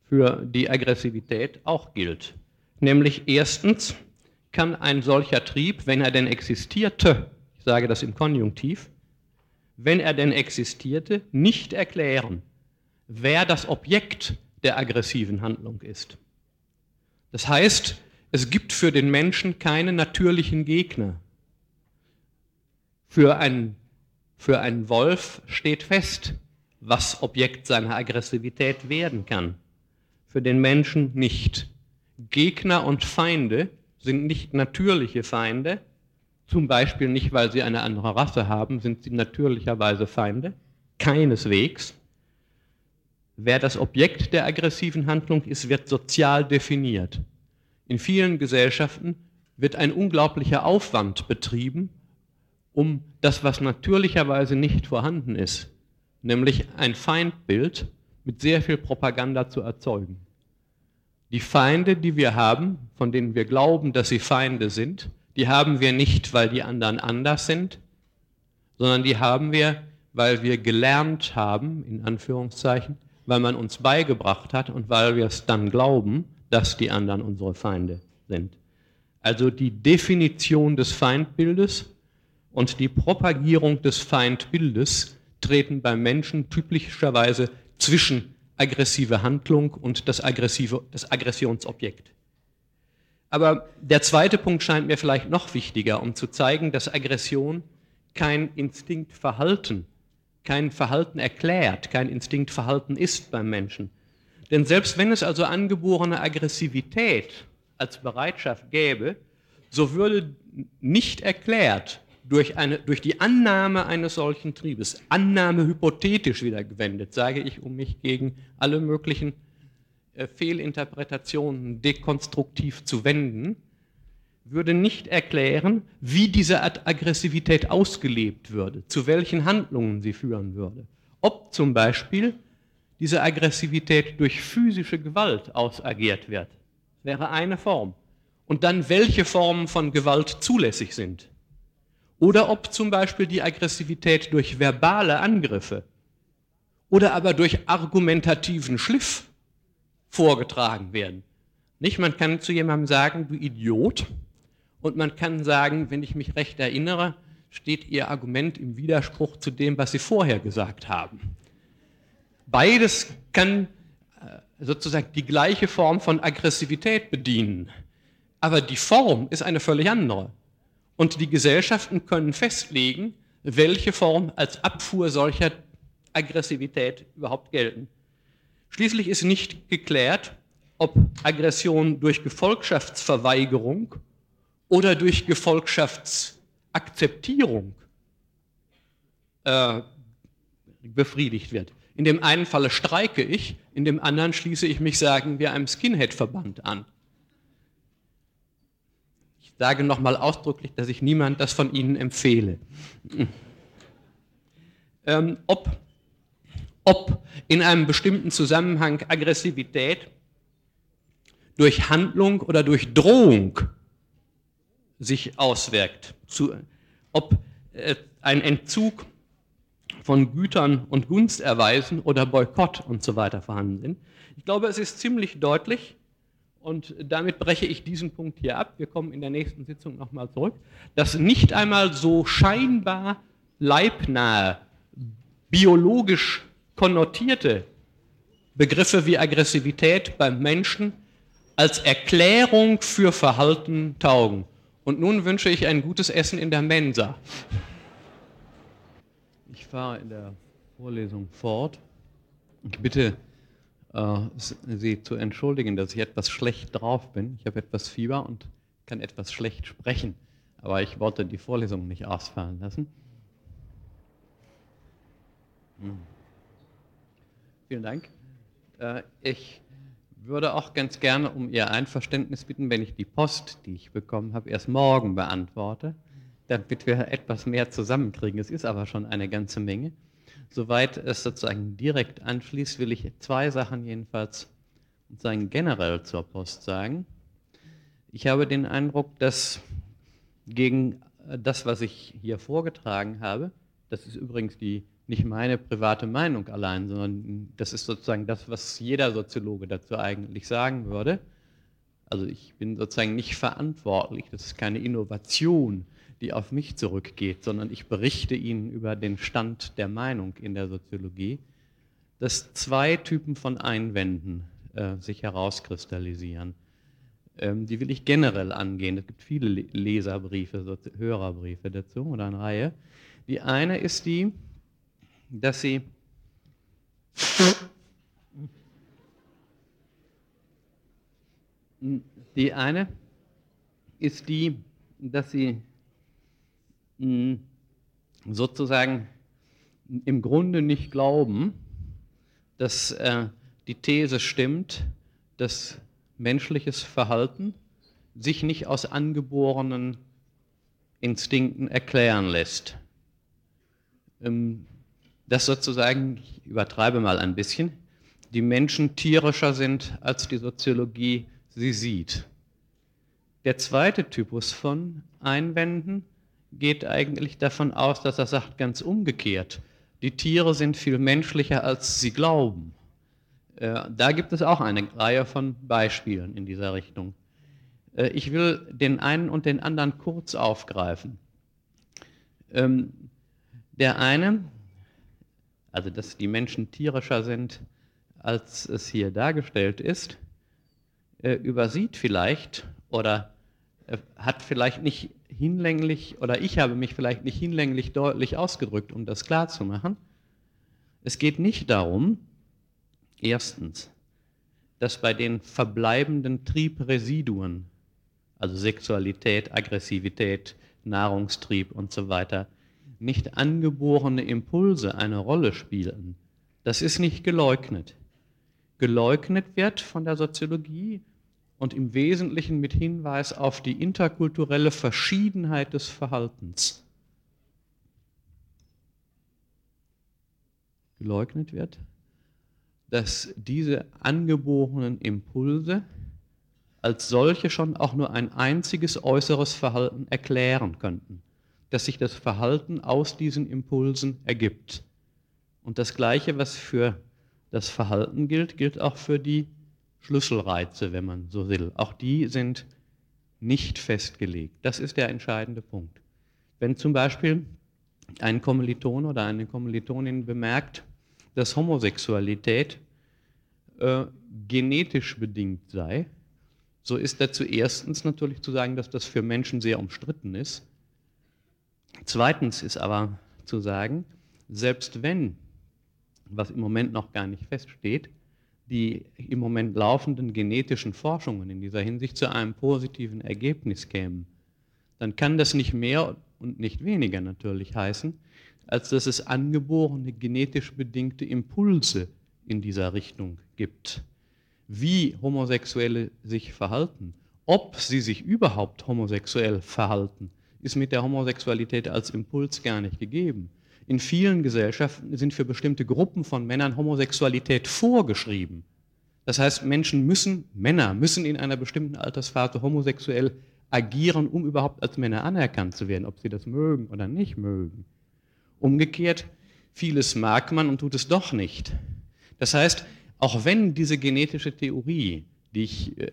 für die Aggressivität auch gilt. Nämlich erstens kann ein solcher Trieb, wenn er denn existierte, ich sage das im Konjunktiv, wenn er denn existierte, nicht erklären, wer das Objekt der aggressiven Handlung ist. Das heißt, es gibt für den Menschen keine natürlichen Gegner. Für einen, für einen Wolf steht fest, was Objekt seiner Aggressivität werden kann. Für den Menschen nicht. Gegner und Feinde sind nicht natürliche Feinde, zum Beispiel nicht, weil sie eine andere Rasse haben, sind sie natürlicherweise Feinde, keineswegs. Wer das Objekt der aggressiven Handlung ist, wird sozial definiert. In vielen Gesellschaften wird ein unglaublicher Aufwand betrieben, um das, was natürlicherweise nicht vorhanden ist, nämlich ein Feindbild mit sehr viel Propaganda zu erzeugen. Die Feinde, die wir haben, von denen wir glauben, dass sie Feinde sind, die haben wir nicht, weil die anderen anders sind, sondern die haben wir, weil wir gelernt haben, in Anführungszeichen, weil man uns beigebracht hat und weil wir es dann glauben, dass die anderen unsere Feinde sind. Also die Definition des Feindbildes und die Propagierung des Feindbildes treten beim Menschen typischerweise zwischen aggressive Handlung und das, aggressive, das Aggressionsobjekt. Aber der zweite Punkt scheint mir vielleicht noch wichtiger, um zu zeigen, dass Aggression kein Instinktverhalten, kein Verhalten erklärt, kein Instinktverhalten ist beim Menschen. Denn selbst wenn es also angeborene Aggressivität als Bereitschaft gäbe, so würde nicht erklärt durch, eine, durch die Annahme eines solchen Triebes, Annahme hypothetisch wieder gewendet, sage ich, um mich gegen alle möglichen äh, Fehlinterpretationen dekonstruktiv zu wenden, würde nicht erklären, wie diese Aggressivität ausgelebt würde, zu welchen Handlungen sie führen würde. Ob zum Beispiel diese Aggressivität durch physische Gewalt ausagiert wird, wäre eine Form. Und dann welche Formen von Gewalt zulässig sind. Oder ob zum Beispiel die Aggressivität durch verbale Angriffe oder aber durch argumentativen Schliff vorgetragen werden. Nicht? Man kann zu jemandem sagen, du Idiot, und man kann sagen, wenn ich mich recht erinnere, steht Ihr Argument im Widerspruch zu dem, was Sie vorher gesagt haben. Beides kann äh, sozusagen die gleiche Form von Aggressivität bedienen, aber die Form ist eine völlig andere. Und die Gesellschaften können festlegen, welche Form als Abfuhr solcher Aggressivität überhaupt gelten. Schließlich ist nicht geklärt, ob Aggression durch Gefolgschaftsverweigerung oder durch Gefolgschaftsakzeptierung äh, befriedigt wird. In dem einen Falle streike ich, in dem anderen schließe ich mich, sagen wir, einem Skinhead-Verband an. Ich sage nochmal ausdrücklich, dass ich niemand das von Ihnen empfehle. Ähm, ob, ob in einem bestimmten Zusammenhang Aggressivität durch Handlung oder durch Drohung sich auswirkt. Zu, ob äh, ein Entzug von Gütern und Gunsterweisen oder Boykott und so weiter vorhanden sind. Ich glaube, es ist ziemlich deutlich, und damit breche ich diesen Punkt hier ab, wir kommen in der nächsten Sitzung nochmal zurück, dass nicht einmal so scheinbar leibnahe, biologisch konnotierte Begriffe wie Aggressivität beim Menschen als Erklärung für Verhalten taugen. Und nun wünsche ich ein gutes Essen in der Mensa. Ich fahre in der Vorlesung fort. Ich bitte äh, Sie zu entschuldigen, dass ich etwas schlecht drauf bin. Ich habe etwas Fieber und kann etwas schlecht sprechen. Aber ich wollte die Vorlesung nicht ausfallen lassen. Hm. Vielen Dank. Äh, ich würde auch ganz gerne um Ihr Einverständnis bitten, wenn ich die Post, die ich bekommen habe, erst morgen beantworte, damit wir etwas mehr zusammenkriegen. Es ist aber schon eine ganze Menge. Soweit es sozusagen direkt anschließt, will ich zwei Sachen jedenfalls sozusagen generell zur Post sagen. Ich habe den Eindruck, dass gegen das, was ich hier vorgetragen habe, das ist übrigens die nicht meine private Meinung allein, sondern das ist sozusagen das, was jeder Soziologe dazu eigentlich sagen würde. Also ich bin sozusagen nicht verantwortlich, das ist keine Innovation, die auf mich zurückgeht, sondern ich berichte Ihnen über den Stand der Meinung in der Soziologie, dass zwei Typen von Einwänden äh, sich herauskristallisieren. Ähm, die will ich generell angehen. Es gibt viele Leserbriefe, Hörerbriefe dazu oder eine Reihe. Die eine ist die, dass sie Die eine ist die, dass sie hm, sozusagen im Grunde nicht glauben, dass äh, die These stimmt, dass menschliches Verhalten sich nicht aus angeborenen Instinkten erklären lässt. Ähm, dass sozusagen, ich übertreibe mal ein bisschen, die Menschen tierischer sind, als die Soziologie sie sieht. Der zweite Typus von Einwänden geht eigentlich davon aus, dass er sagt ganz umgekehrt, die Tiere sind viel menschlicher, als sie glauben. Äh, da gibt es auch eine Reihe von Beispielen in dieser Richtung. Äh, ich will den einen und den anderen kurz aufgreifen. Ähm, der eine, also dass die Menschen tierischer sind, als es hier dargestellt ist, äh, übersieht vielleicht oder hat vielleicht nicht hinlänglich, oder ich habe mich vielleicht nicht hinlänglich deutlich ausgedrückt, um das klarzumachen. Es geht nicht darum, erstens, dass bei den verbleibenden Triebresiduen, also Sexualität, Aggressivität, Nahrungstrieb und so weiter, nicht angeborene Impulse eine Rolle spielen. Das ist nicht geleugnet. Geleugnet wird von der Soziologie und im Wesentlichen mit Hinweis auf die interkulturelle Verschiedenheit des Verhaltens. Geleugnet wird, dass diese angeborenen Impulse als solche schon auch nur ein einziges äußeres Verhalten erklären könnten, dass sich das Verhalten aus diesen Impulsen ergibt. Und das Gleiche, was für das Verhalten gilt, gilt auch für die Schlüsselreize, wenn man so will. Auch die sind nicht festgelegt. Das ist der entscheidende Punkt. Wenn zum Beispiel ein Kommiliton oder eine Kommilitonin bemerkt, dass Homosexualität äh, genetisch bedingt sei, so ist dazu erstens natürlich zu sagen, dass das für Menschen sehr umstritten ist. Zweitens ist aber zu sagen, selbst wenn, was im Moment noch gar nicht feststeht, die im Moment laufenden genetischen Forschungen in dieser Hinsicht zu einem positiven Ergebnis kämen, dann kann das nicht mehr und nicht weniger natürlich heißen, als dass es angeborene genetisch bedingte Impulse in dieser Richtung gibt. Wie Homosexuelle sich verhalten, ob sie sich überhaupt homosexuell verhalten, ist mit der Homosexualität als Impuls gar nicht gegeben. In vielen Gesellschaften sind für bestimmte Gruppen von Männern Homosexualität vorgeschrieben. Das heißt, Menschen müssen, Männer müssen in einer bestimmten Altersphase homosexuell agieren, um überhaupt als Männer anerkannt zu werden, ob sie das mögen oder nicht mögen. Umgekehrt, vieles mag man und tut es doch nicht. Das heißt, auch wenn diese genetische Theorie, die ich äh,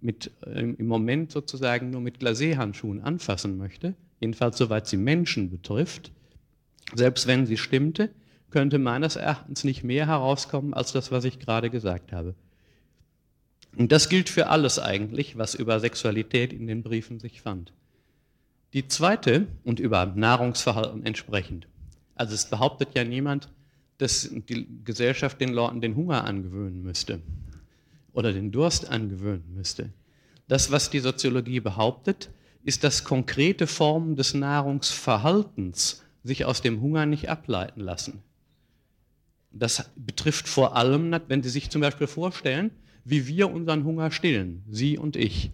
mit, äh, im Moment sozusagen nur mit Glacé-Handschuhen anfassen möchte, jedenfalls soweit sie Menschen betrifft, selbst wenn sie stimmte, könnte meines Erachtens nicht mehr herauskommen als das, was ich gerade gesagt habe. Und das gilt für alles eigentlich, was über Sexualität in den Briefen sich fand. Die zweite und über Nahrungsverhalten entsprechend. Also es behauptet ja niemand, dass die Gesellschaft den Leuten den Hunger angewöhnen müsste oder den Durst angewöhnen müsste. Das, was die Soziologie behauptet, ist, dass konkrete Formen des Nahrungsverhaltens sich aus dem Hunger nicht ableiten lassen. Das betrifft vor allem, wenn Sie sich zum Beispiel vorstellen, wie wir unseren Hunger stillen, Sie und ich.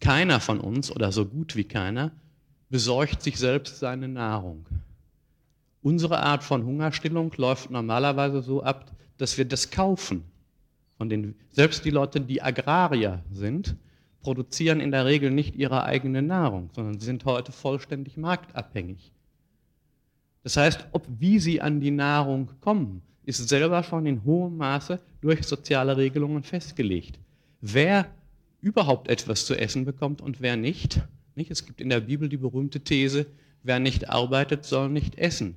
Keiner von uns oder so gut wie keiner besorgt sich selbst seine Nahrung. Unsere Art von Hungerstillung läuft normalerweise so ab, dass wir das kaufen. Von den, selbst die Leute, die Agrarier sind, produzieren in der Regel nicht ihre eigene Nahrung, sondern sie sind heute vollständig marktabhängig. Das heißt, ob wie sie an die Nahrung kommen, ist selber schon in hohem Maße durch soziale Regelungen festgelegt. Wer überhaupt etwas zu essen bekommt und wer nicht, nicht? Es gibt in der Bibel die berühmte These, wer nicht arbeitet, soll nicht essen.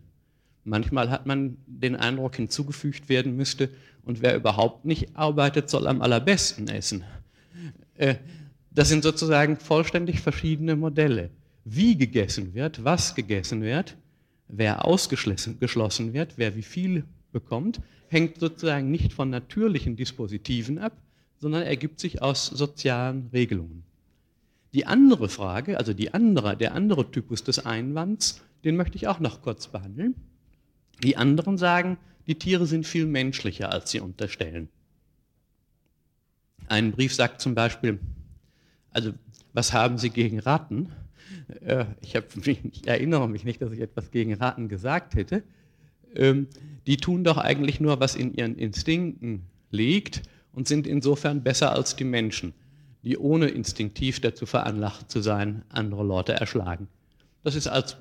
Manchmal hat man den Eindruck hinzugefügt werden müsste, und wer überhaupt nicht arbeitet, soll am allerbesten essen. Äh, das sind sozusagen vollständig verschiedene Modelle. Wie gegessen wird, was gegessen wird, wer ausgeschlossen wird, wer wie viel bekommt, hängt sozusagen nicht von natürlichen Dispositiven ab, sondern ergibt sich aus sozialen Regelungen. Die andere Frage, also die andere, der andere Typus des Einwands, den möchte ich auch noch kurz behandeln. Die anderen sagen, die Tiere sind viel menschlicher, als sie unterstellen. Ein Brief sagt zum Beispiel, also was haben Sie gegen Ratten? Äh, ich, mich, ich, erinnere mich nicht, dass ich etwas gegen Ratten gesagt hätte. Ähm, die tun doch eigentlich nur, was in ihren Instinkten liegt und sind insofern besser als die Menschen, die ohne instinktiv dazu veranlagt zu sein, andere Leute erschlagen. Das ist als,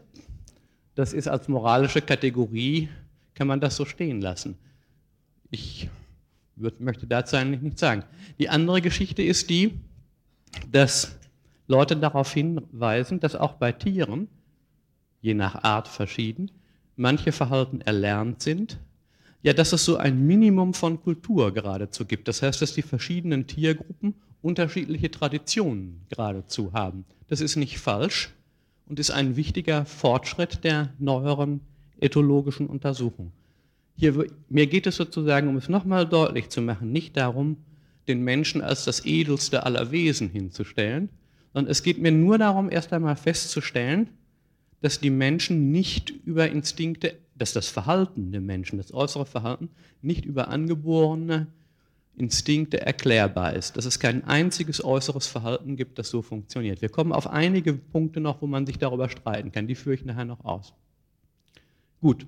das ist als moralische Kategorie, kann man das so stehen lassen. Ich würd, möchte dazu eigentlich nichts sagen. Die andere Geschichte ist die, dass Leute darauf hinweisen, dass auch bei Tieren, je nach Art verschieden, manche Verhalten erlernt sind, ja, dass es so ein Minimum von Kultur geradezu gibt. Das heißt, dass die verschiedenen Tiergruppen unterschiedliche Traditionen geradezu haben. Das ist nicht falsch und ist ein wichtiger Fortschritt der neueren ethologischen Untersuchung. Hier, mir geht es sozusagen, um es nochmal deutlich zu machen, nicht darum, den Menschen als das edelste aller Wesen hinzustellen, sondern es geht mir nur darum, erst einmal festzustellen, dass die Menschen nicht über Instinkte, dass das Verhalten der Menschen, das äußere Verhalten, nicht über angeborene Instinkte erklärbar ist, dass es kein einziges äußeres Verhalten gibt, das so funktioniert. Wir kommen auf einige Punkte noch, wo man sich darüber streiten kann, die führe ich nachher noch aus. Gut.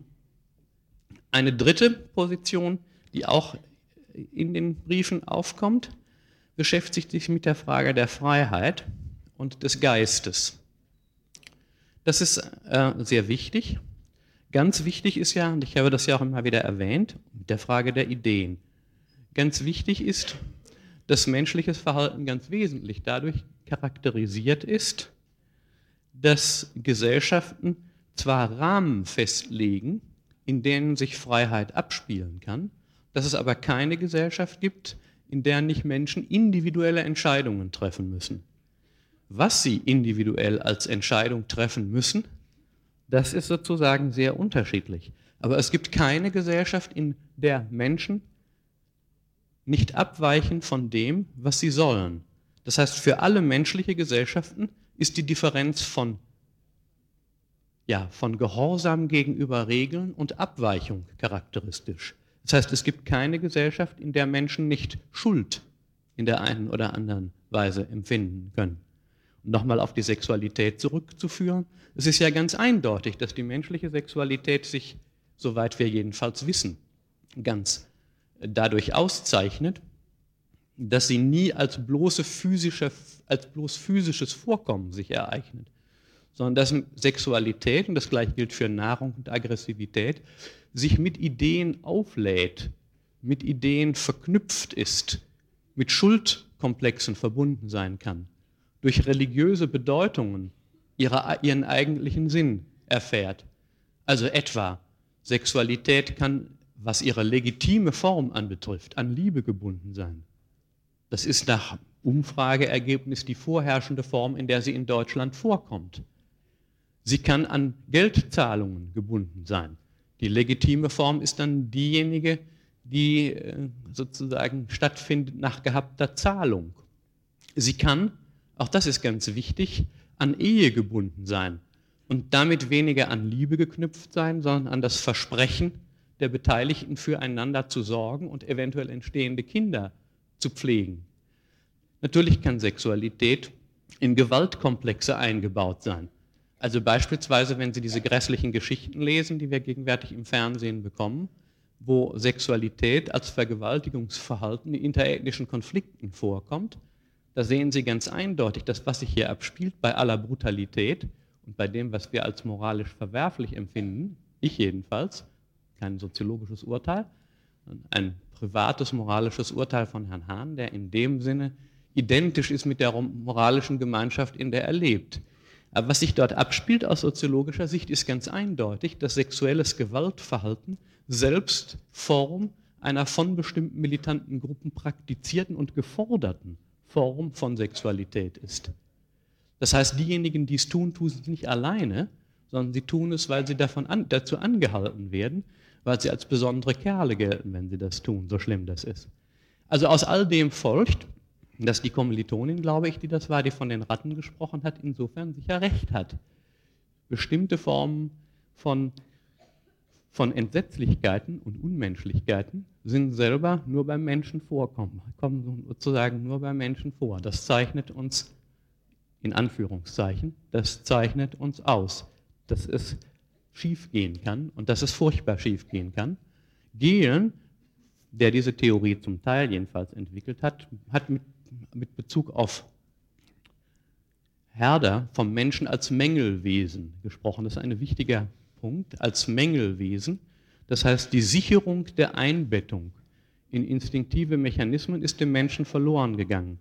Eine dritte Position, die auch in den Briefen aufkommt, beschäftigt sich mit der Frage der Freiheit und des Geistes. Das ist äh, sehr wichtig. Ganz wichtig ist ja, und ich habe das ja auch immer wieder erwähnt, der Frage der Ideen. Ganz wichtig ist, dass menschliches Verhalten ganz wesentlich dadurch charakterisiert ist, dass Gesellschaften zwar Rahmen festlegen, in denen sich Freiheit abspielen kann, dass es aber keine Gesellschaft gibt, in der nicht Menschen individuelle Entscheidungen treffen müssen. Was sie individuell als Entscheidung treffen müssen, das ist sozusagen sehr unterschiedlich. Aber es gibt keine Gesellschaft, in der Menschen nicht abweichen von dem, was sie sollen. Das heißt, für alle menschliche Gesellschaften ist die Differenz von, ja, von Gehorsam gegenüber Regeln und Abweichung charakteristisch. Das heißt, es gibt keine Gesellschaft, in der Menschen nicht Schuld in der einen oder anderen Weise empfinden können. Und nochmal auf die Sexualität zurückzuführen, es ist ja ganz eindeutig, dass die menschliche Sexualität sich, soweit wir jedenfalls wissen, ganz dadurch auszeichnet, dass sie nie als, bloße physische, als bloß physisches Vorkommen sich ereignet, sondern dass Sexualität, und das gleiche gilt für Nahrung und Aggressivität, sich mit Ideen auflädt, mit Ideen verknüpft ist, mit Schuldkomplexen verbunden sein kann, durch religiöse Bedeutungen ihre, ihren eigentlichen Sinn erfährt. Also etwa Sexualität kann, was ihre legitime Form anbetrifft, an Liebe gebunden sein. Das ist nach Umfrageergebnis die vorherrschende Form, in der sie in Deutschland vorkommt. Sie kann an Geldzahlungen gebunden sein. Die legitime Form ist dann diejenige, die äh, sozusagen stattfindet nach gehabter Zahlung. Sie kann, auch das ist ganz wichtig, an Ehe gebunden sein und damit weniger an Liebe geknüpft sein, sondern an das Versprechen der Beteiligten füreinander zu sorgen und eventuell entstehende Kinder zu pflegen. Natürlich kann Sexualität in Gewaltkomplexe eingebaut sein. Also beispielsweise, wenn Sie diese grässlichen Geschichten lesen, die wir gegenwärtig im Fernsehen bekommen, wo Sexualität als Vergewaltigungsverhalten in interethnischen Konflikten vorkommt, da sehen Sie ganz eindeutig, dass was sich hier abspielt, bei aller Brutalität und bei dem, was wir als moralisch verwerflich empfinden, ich jedenfalls, kein soziologisches Urteil, ein privates moralisches Urteil von Herrn Hahn, der in dem Sinne identisch ist mit der moralischen Gemeinschaft, in der er lebt. Aber was sich dort abspielt aus soziologischer Sicht, ist ganz eindeutig, dass sexuelles Gewaltverhalten selbst Form einer von bestimmten militanten Gruppen praktizierten und geforderten Form von Sexualität ist. Das heißt, diejenigen, die es tun, tun es nicht alleine, sondern sie tun es, weil sie davon an, dazu angehalten werden, weil sie als besondere Kerle gelten, wenn sie das tun, so schlimm das ist. Also aus all dem folgt, dass die Kommilitonin, glaube ich, die das war, die von den Ratten gesprochen hat, insofern sicher recht hat. Bestimmte Formen von, von Entsetzlichkeiten und Unmenschlichkeiten sind selber nur beim Menschen vorkommen, kommen sozusagen nur beim Menschen vor. Das zeichnet uns, in Anführungszeichen, das zeichnet uns aus, dass es schiefgehen kann und dass es furchtbar schiefgehen kann. Gehlen, der diese Theorie zum Teil jedenfalls entwickelt hat, hat mit, mit Bezug auf Herder vom Menschen als Mängelwesen gesprochen. Das ist ein wichtiger Punkt, als Mängelwesen. Das heißt, die Sicherung der Einbettung in instinktive Mechanismen ist dem Menschen verloren gegangen.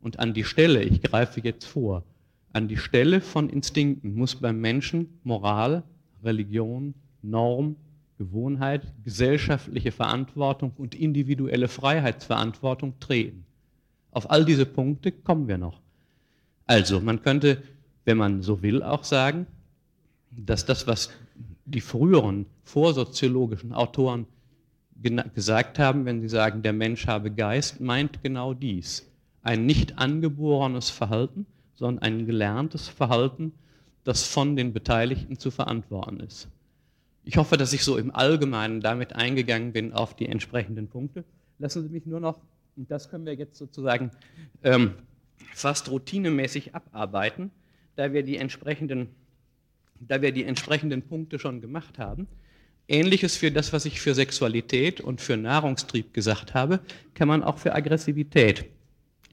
Und an die Stelle, ich greife jetzt vor, an die Stelle von Instinkten muss beim Menschen Moral, Religion, Norm, Gewohnheit, gesellschaftliche Verantwortung und individuelle Freiheitsverantwortung treten. Auf all diese Punkte kommen wir noch. Also, man könnte, wenn man so will, auch sagen, dass das, was die früheren vorsoziologischen Autoren gesagt haben, wenn sie sagen, der Mensch habe Geist, meint genau dies. Ein nicht angeborenes Verhalten, sondern ein gelerntes Verhalten, das von den Beteiligten zu verantworten ist. Ich hoffe, dass ich so im Allgemeinen damit eingegangen bin auf die entsprechenden Punkte. Lassen Sie mich nur noch, und das können wir jetzt sozusagen ähm, fast routinemäßig abarbeiten, da wir, die entsprechenden, da wir die entsprechenden Punkte schon gemacht haben. Ähnliches für das, was ich für Sexualität und für Nahrungstrieb gesagt habe, kann man auch für Aggressivität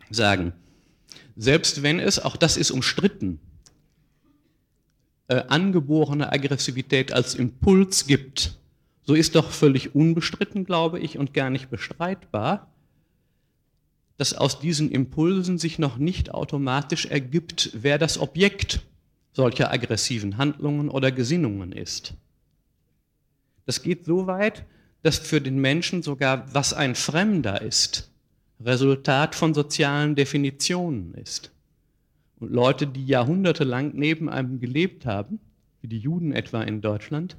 sagen. Selbst wenn es, auch das ist umstritten, äh, angeborene Aggressivität als Impuls gibt, so ist doch völlig unbestritten, glaube ich, und gar nicht bestreitbar, dass aus diesen Impulsen sich noch nicht automatisch ergibt, wer das Objekt solcher aggressiven Handlungen oder Gesinnungen ist. Das geht so weit, dass für den Menschen sogar, was ein Fremder ist, Resultat von sozialen Definitionen ist. Und Leute, die jahrhundertelang neben einem gelebt haben, wie die Juden etwa in Deutschland,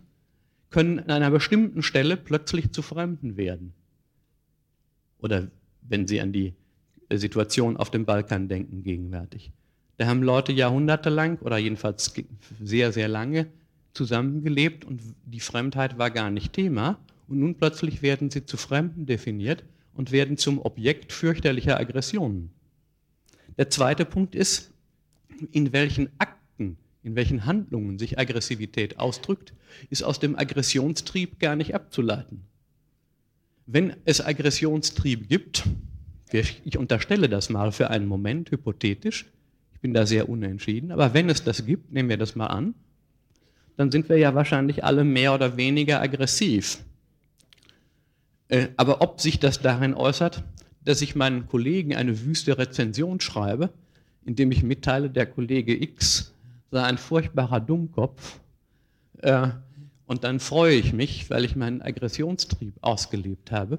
können an einer bestimmten Stelle plötzlich zu Fremden werden. Oder wenn Sie an die Situation auf dem Balkan denken gegenwärtig. Da haben Leute jahrhundertelang oder jedenfalls sehr, sehr lange zusammengelebt und die Fremdheit war gar nicht Thema. Und nun plötzlich werden sie zu Fremden definiert und werden zum Objekt fürchterlicher Aggressionen. Der zweite Punkt ist, in welchen Akten, in welchen Handlungen sich Aggressivität ausdrückt, ist aus dem Aggressionstrieb gar nicht abzuleiten. Wenn es Aggressionstrieb gibt, ich unterstelle das mal für einen Moment hypothetisch, ich bin da sehr unentschieden, aber wenn es das gibt, nehmen wir das mal an, dann sind wir ja wahrscheinlich alle mehr oder weniger aggressiv. Äh, aber ob sich das darin äußert, dass ich meinen Kollegen eine wüste Rezension schreibe, indem ich mitteile, der Kollege X sei ein furchtbarer Dummkopf, äh, und dann freue ich mich, weil ich meinen Aggressionstrieb ausgelebt habe,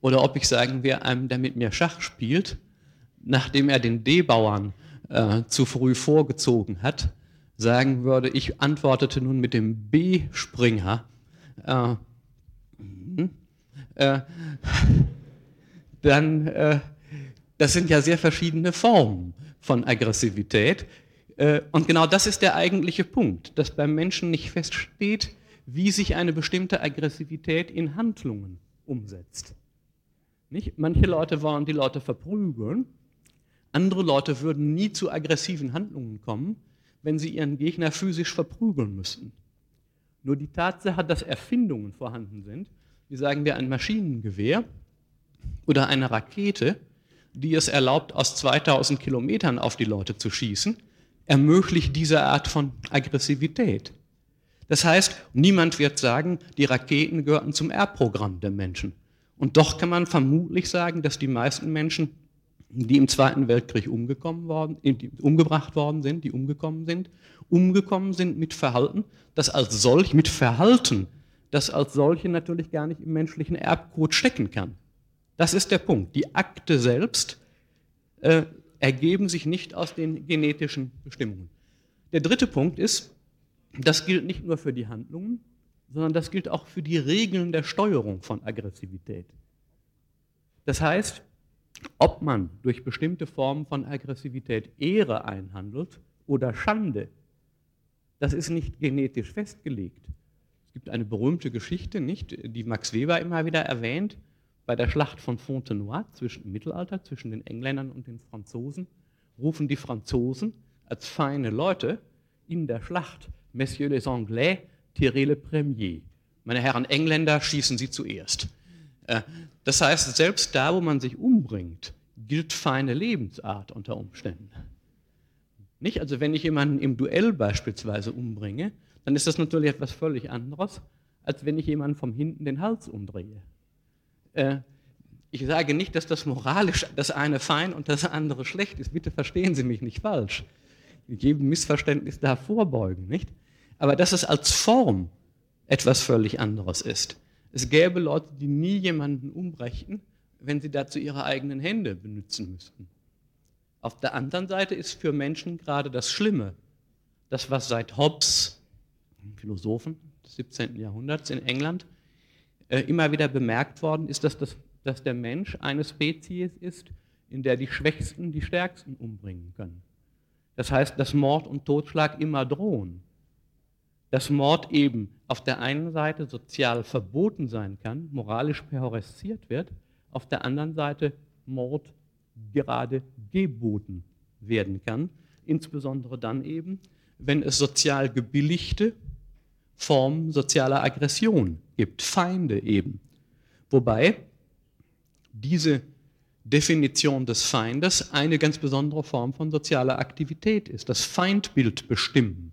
oder ob ich sagen wir einem, der mit mir Schach spielt, nachdem er den D-Bauern äh, zu früh vorgezogen hat, sagen würde, ich antwortete nun mit dem B-Springer, äh, hm, äh, dann, äh, das sind ja sehr verschiedene Formen von Aggressivität. Äh, und genau das ist der eigentliche Punkt, dass beim Menschen nicht feststeht, wie sich eine bestimmte Aggressivität in Handlungen umsetzt. Nicht? Manche Leute wollen die Leute verprügeln, andere Leute würden nie zu aggressiven Handlungen kommen, wenn sie ihren Gegner physisch verprügeln müssten. Nur die Tatsache, dass Erfindungen vorhanden sind, wie sagen wir ein Maschinengewehr oder eine Rakete, die es erlaubt, aus 2000 Kilometern auf die Leute zu schießen, ermöglicht diese Art von Aggressivität. Das heißt, niemand wird sagen, die Raketen gehörten zum Erbprogramm der Menschen. Und doch kann man vermutlich sagen, dass die meisten Menschen die im Zweiten Weltkrieg umgekommen worden, umgebracht worden sind, die umgekommen sind, umgekommen sind mit Verhalten, das als solch, mit Verhalten, das als solche natürlich gar nicht im menschlichen Erbcode stecken kann. Das ist der Punkt. Die Akte selbst äh, ergeben sich nicht aus den genetischen Bestimmungen. Der dritte Punkt ist, das gilt nicht nur für die Handlungen, sondern das gilt auch für die Regeln der Steuerung von Aggressivität. Das heißt, ob man durch bestimmte Formen von Aggressivität Ehre einhandelt oder Schande, das ist nicht genetisch festgelegt. Es gibt eine berühmte Geschichte, nicht, die Max Weber immer wieder erwähnt, bei der Schlacht von Fontenoy zwischen, im Mittelalter zwischen den Engländern und den Franzosen rufen die Franzosen als feine Leute in der Schlacht Messieurs les Anglais, tirez le premier. Meine Herren Engländer, schießen Sie zuerst. Äh, das heißt, selbst da, wo man sich umbringt, gilt feine Lebensart unter Umständen. Nicht? Also wenn ich jemanden im Duell beispielsweise umbringe, dann ist das natürlich etwas völlig anderes, als wenn ich jemanden vom hinten den Hals umdrehe. Äh, ich sage nicht, dass das moralisch das eine fein und das andere schlecht ist. Bitte verstehen Sie mich nicht falsch. Jedem Missverständnis da vorbeugen, nicht? Aber dass es als Form etwas völlig anderes ist. Es gäbe Leute, die nie jemanden umbrächten, wenn sie dazu ihre eigenen Hände benutzen müssten. Auf der anderen Seite ist für Menschen gerade das Schlimme, das was seit Hobbes, Philosophen des 17. Jahrhunderts in England, äh, immer wieder bemerkt worden ist, dass, das, dass der Mensch eine Spezies ist, in der die Schwächsten die Stärksten umbringen können. Das heißt, dass Mord und Totschlag immer drohen. Dass Mord eben auf der einen Seite sozial verboten sein kann, moralisch perhorresziert wird, auf der anderen Seite Mord gerade geboten werden kann, insbesondere dann eben, wenn es sozial gebilligte Formen sozialer Aggression gibt, Feinde eben. Wobei diese Definition des Feindes eine ganz besondere Form von sozialer Aktivität ist, das Feindbild bestimmen.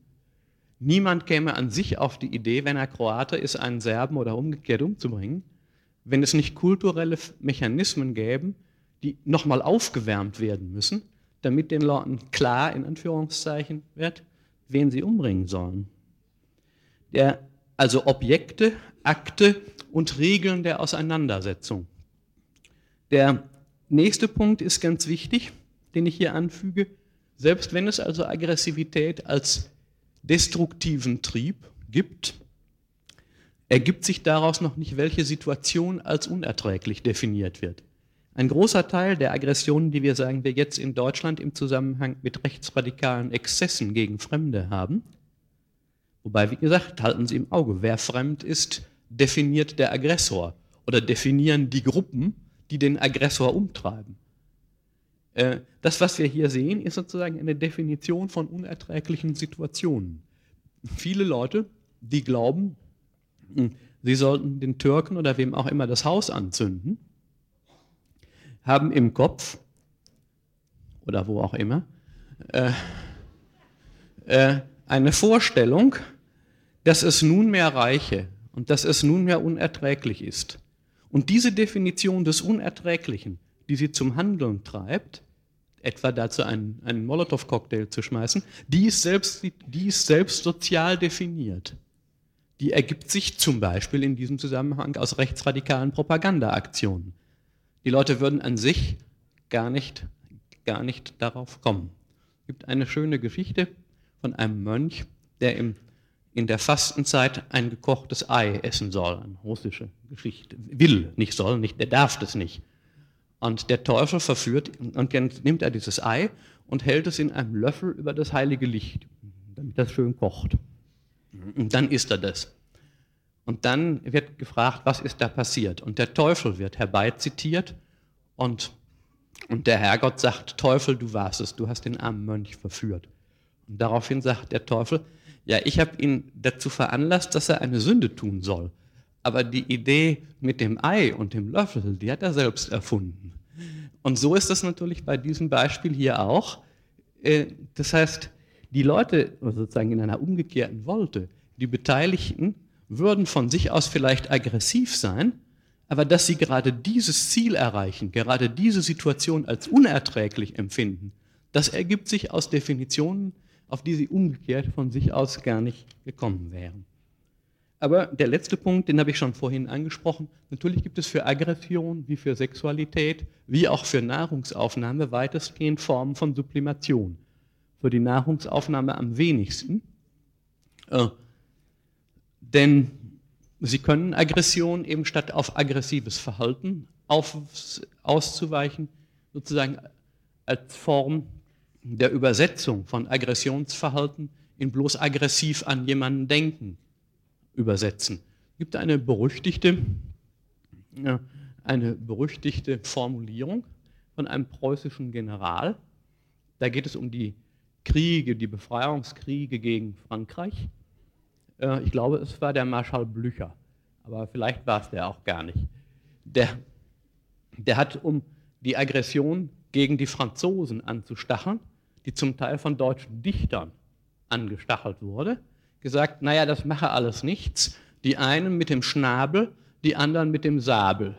Niemand käme an sich auf die Idee, wenn er Kroate ist, einen Serben oder umgekehrt umzubringen, wenn es nicht kulturelle Mechanismen gäbe, die nochmal aufgewärmt werden müssen, damit den Leuten klar, in Anführungszeichen, wird, wen sie umbringen sollen. Der, also Objekte, Akte und Regeln der Auseinandersetzung. Der nächste Punkt ist ganz wichtig, den ich hier anfüge. Selbst wenn es also Aggressivität als destruktiven Trieb gibt, ergibt sich daraus noch nicht, welche Situation als unerträglich definiert wird. Ein großer Teil der Aggressionen, die wir, sagen wir, jetzt in Deutschland im Zusammenhang mit rechtsradikalen Exzessen gegen Fremde haben, wobei, wie gesagt, halten Sie im Auge, wer fremd ist, definiert der Aggressor oder definieren die Gruppen, die den Aggressor umtreiben. Äh, das, was wir hier sehen, ist sozusagen eine Definition von unerträglichen Situationen. Viele Leute, die glauben, hm, sie sollten den Türken oder wem auch immer das Haus anzünden, haben im Kopf oder wo auch immer äh, äh, eine Vorstellung, dass es nunmehr reiche und dass es nunmehr unerträglich ist. Und diese Definition des Unerträglichen, die sie zum Handeln treibt, etwa dazu einen, einen Molotow-Cocktail zu schmeißen, die ist, selbst, die ist selbst sozial definiert. Die ergibt sich zum Beispiel in diesem Zusammenhang aus rechtsradikalen Propagandaaktionen. Die Leute würden an sich gar nicht, gar nicht darauf kommen. Es gibt eine schöne Geschichte von einem Mönch, der im in der Fastenzeit ein gekochtes Ei essen soll. Eine russische Geschichte. Will, nicht soll, nicht, der darf das nicht. Und der Teufel verführt, und nimmt er dieses Ei und hält es in einem Löffel über das heilige Licht, damit das schön kocht. Und dann isst er das. Und dann wird gefragt, was ist da passiert? Und der Teufel wird herbeizitiert und, und der Herrgott sagt, Teufel, du warst es, du hast den armen Mönch verführt. Und daraufhin sagt der Teufel, ja, ich habe ihn dazu veranlasst, dass er eine Sünde tun soll. Aber die Idee mit dem Ei und dem Löffel, die hat er selbst erfunden. Und so ist das natürlich bei diesem Beispiel hier auch. Äh, das heißt, die Leute, sozusagen in einer umgekehrten Wolte, die Beteiligten, würden von sich aus vielleicht aggressiv sein, aber dass sie gerade dieses Ziel erreichen, gerade diese Situation als unerträglich empfinden, das ergibt sich aus Definitionen auf die sie umgekehrt von sich aus gar nicht gekommen wären. Aber der letzte Punkt, den habe ich schon vorhin angesprochen, natürlich gibt es für Aggression wie für Sexualität, wie auch für Nahrungsaufnahme weitestgehend Formen von Sublimation. Für die Nahrungsaufnahme am wenigsten. Äh, denn sie können Aggression eben statt auf aggressives Verhalten auf, auszuweichen, sozusagen als Form der Übersetzung von Aggressionsverhalten in bloß aggressiv an jemanden denken übersetzen. Es gibt eine berüchtigte, eine berüchtigte Formulierung von einem preußischen General. Da geht es um die Kriege, die Befreiungskriege gegen Frankreich. Äh, ich glaube, es war der Marschall Blücher, aber vielleicht war es der auch gar nicht. Der, der hat, um die Aggression gegen die Franzosen anzustacheln, die zum Teil von deutschen Dichtern angestachelt wurde, gesagt, naja, das mache alles nichts. Die einen mit dem Schnabel, die anderen mit dem Sabel.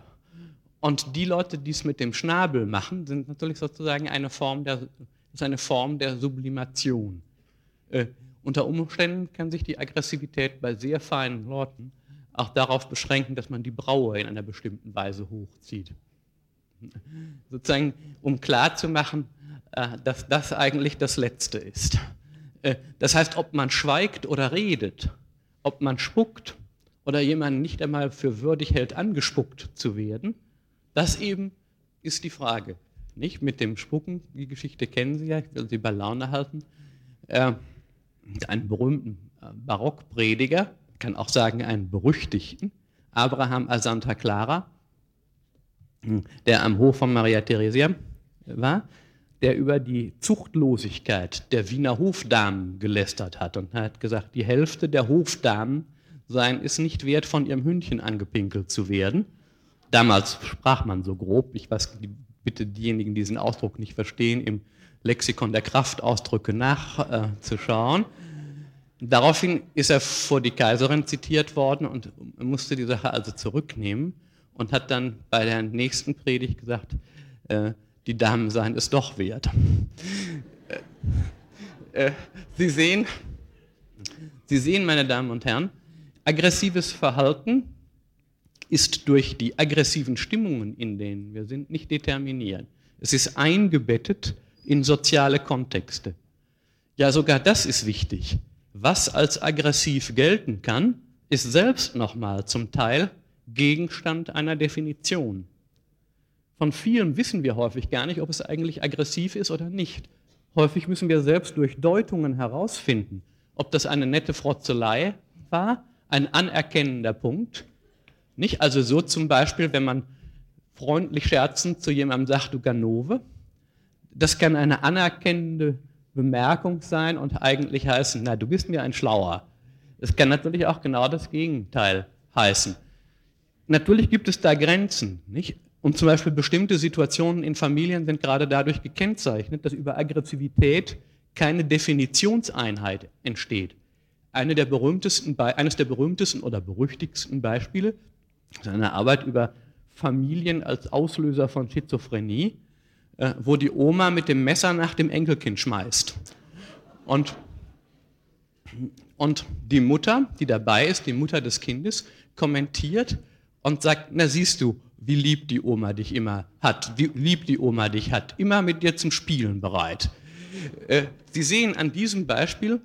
Und die Leute, die es mit dem Schnabel machen, sind natürlich sozusagen eine Form der, ist eine Form der Sublimation. Äh, unter Umständen kann sich die Aggressivität bei sehr feinen Leuten auch darauf beschränken, dass man die Braue in einer bestimmten Weise hochzieht. Sozusagen, um klarzumachen, dass das eigentlich das Letzte ist. Äh, das heißt, ob man schweigt oder redet, ob man spuckt oder jemanden nicht einmal für würdig hält, angespuckt zu werden, das eben ist die Frage. Nicht mit dem Spucken, die Geschichte kennen Sie ja, ich will Sie bei Laune halten. Äh, einen berühmten äh, Barockprediger, kann auch sagen einen berüchtigten, Abraham a Santa Clara, hm, der am Hof von Maria Theresia war, der über die Zuchtlosigkeit der Wiener Hofdamen gelästert hat und hat gesagt, die Hälfte der Hofdamen seien es nicht wert, von ihrem Hündchen angepinkelt zu werden. Damals sprach man so grob, ich weiß, bitte diejenigen, die diesen Ausdruck nicht verstehen, im Lexikon der Kraftausdrücke nachzuschauen. Äh, Daraufhin ist er vor die Kaiserin zitiert worden und musste die Sache also zurücknehmen und hat dann bei der nächsten Predigt gesagt, äh, die Damen seien es doch wert. Äh, äh, Sie sehen, Sie sehen, meine Damen und Herren, aggressives Verhalten ist durch die aggressiven Stimmungen, in denen wir sind, nicht determiniert. Es ist eingebettet in soziale Kontexte. Ja, sogar das ist wichtig. Was als aggressiv gelten kann, ist selbst nochmal zum Teil Gegenstand einer Definition. Von vielen wissen wir häufig gar nicht, ob es eigentlich aggressiv ist oder nicht. Häufig müssen wir selbst durch Deutungen herausfinden, ob das eine nette Frotzelei war, ein anerkennender Punkt. Nicht? Also so zum Beispiel, wenn man freundlich scherzend zu jemandem sagt, du Ganove, das kann eine anerkennende Bemerkung sein und eigentlich heißen, na, du bist mir ein Schlauer. Es kann natürlich auch genau das Gegenteil heißen. Natürlich gibt es da Grenzen, nicht? Und zum Beispiel bestimmte Situationen in Familien sind gerade dadurch gekennzeichnet, dass über Aggressivität keine Definitionseinheit entsteht. Eine der berühmtesten, eines der berühmtesten oder berüchtigsten Beispiele ist eine Arbeit über Familien als Auslöser von Schizophrenie, äh, wo die Oma mit dem Messer nach dem Enkelkind schmeißt. Und, und die Mutter, die dabei ist, die Mutter des Kindes, kommentiert und sagt, na siehst du, wie lieb die Oma dich immer hat, wie lieb die Oma dich hat, immer mit dir zum Spielen bereit. Äh, Sie sehen an diesem Beispiel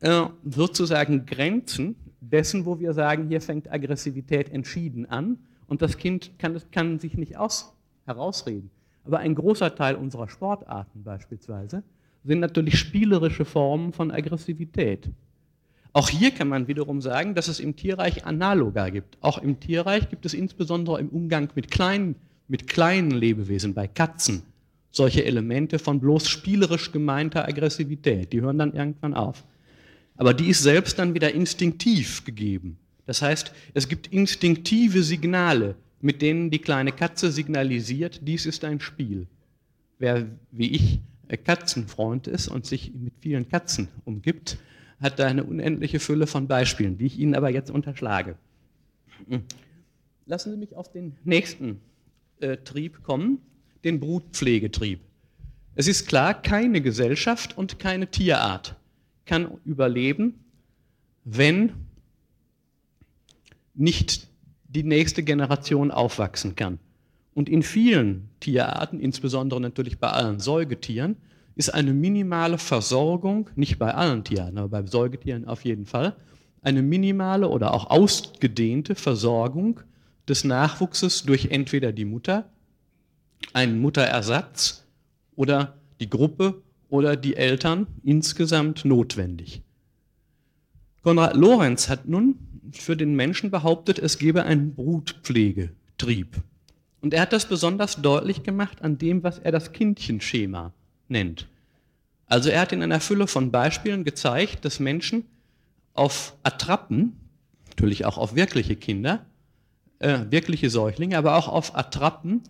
äh, sozusagen Grenzen dessen, wo wir sagen, hier fängt Aggressivität entschieden an und das Kind kann, kann sich nicht aus, herausreden. Aber ein großer Teil unserer Sportarten beispielsweise sind natürlich spielerische Formen von Aggressivität. Auch hier kann man wiederum sagen, dass es im Tierreich Analoga gibt. Auch im Tierreich gibt es insbesondere im Umgang mit kleinen, mit kleinen Lebewesen, bei Katzen, solche Elemente von bloß spielerisch gemeinter Aggressivität. Die hören dann irgendwann auf. Aber die ist selbst dann wieder instinktiv gegeben. Das heißt, es gibt instinktive Signale, mit denen die kleine Katze signalisiert, dies ist ein Spiel. Wer wie ich Katzenfreund ist und sich mit vielen Katzen umgibt, hat da eine unendliche Fülle von Beispielen, die ich Ihnen aber jetzt unterschlage. Hm. Lassen Sie mich auf den nächsten äh, Trieb kommen, den Brutpflegetrieb. Es ist klar, keine Gesellschaft und keine Tierart kann überleben, wenn nicht die nächste Generation aufwachsen kann. Und in vielen Tierarten, insbesondere natürlich bei allen Säugetieren, ist eine minimale Versorgung, nicht bei allen Tieren, aber bei Säugetieren auf jeden Fall, eine minimale oder auch ausgedehnte Versorgung des Nachwuchses durch entweder die Mutter, einen Mutterersatz oder die Gruppe oder die Eltern insgesamt notwendig. Konrad Lorenz hat nun für den Menschen behauptet, es gebe einen Brutpflegetrieb. Und er hat das besonders deutlich gemacht an dem, was er das Kindchenschema nennt. Also er hat in einer Fülle von Beispielen gezeigt, dass Menschen auf Attrappen, natürlich auch auf wirkliche Kinder, äh, wirkliche Säuglinge, aber auch auf Attrappen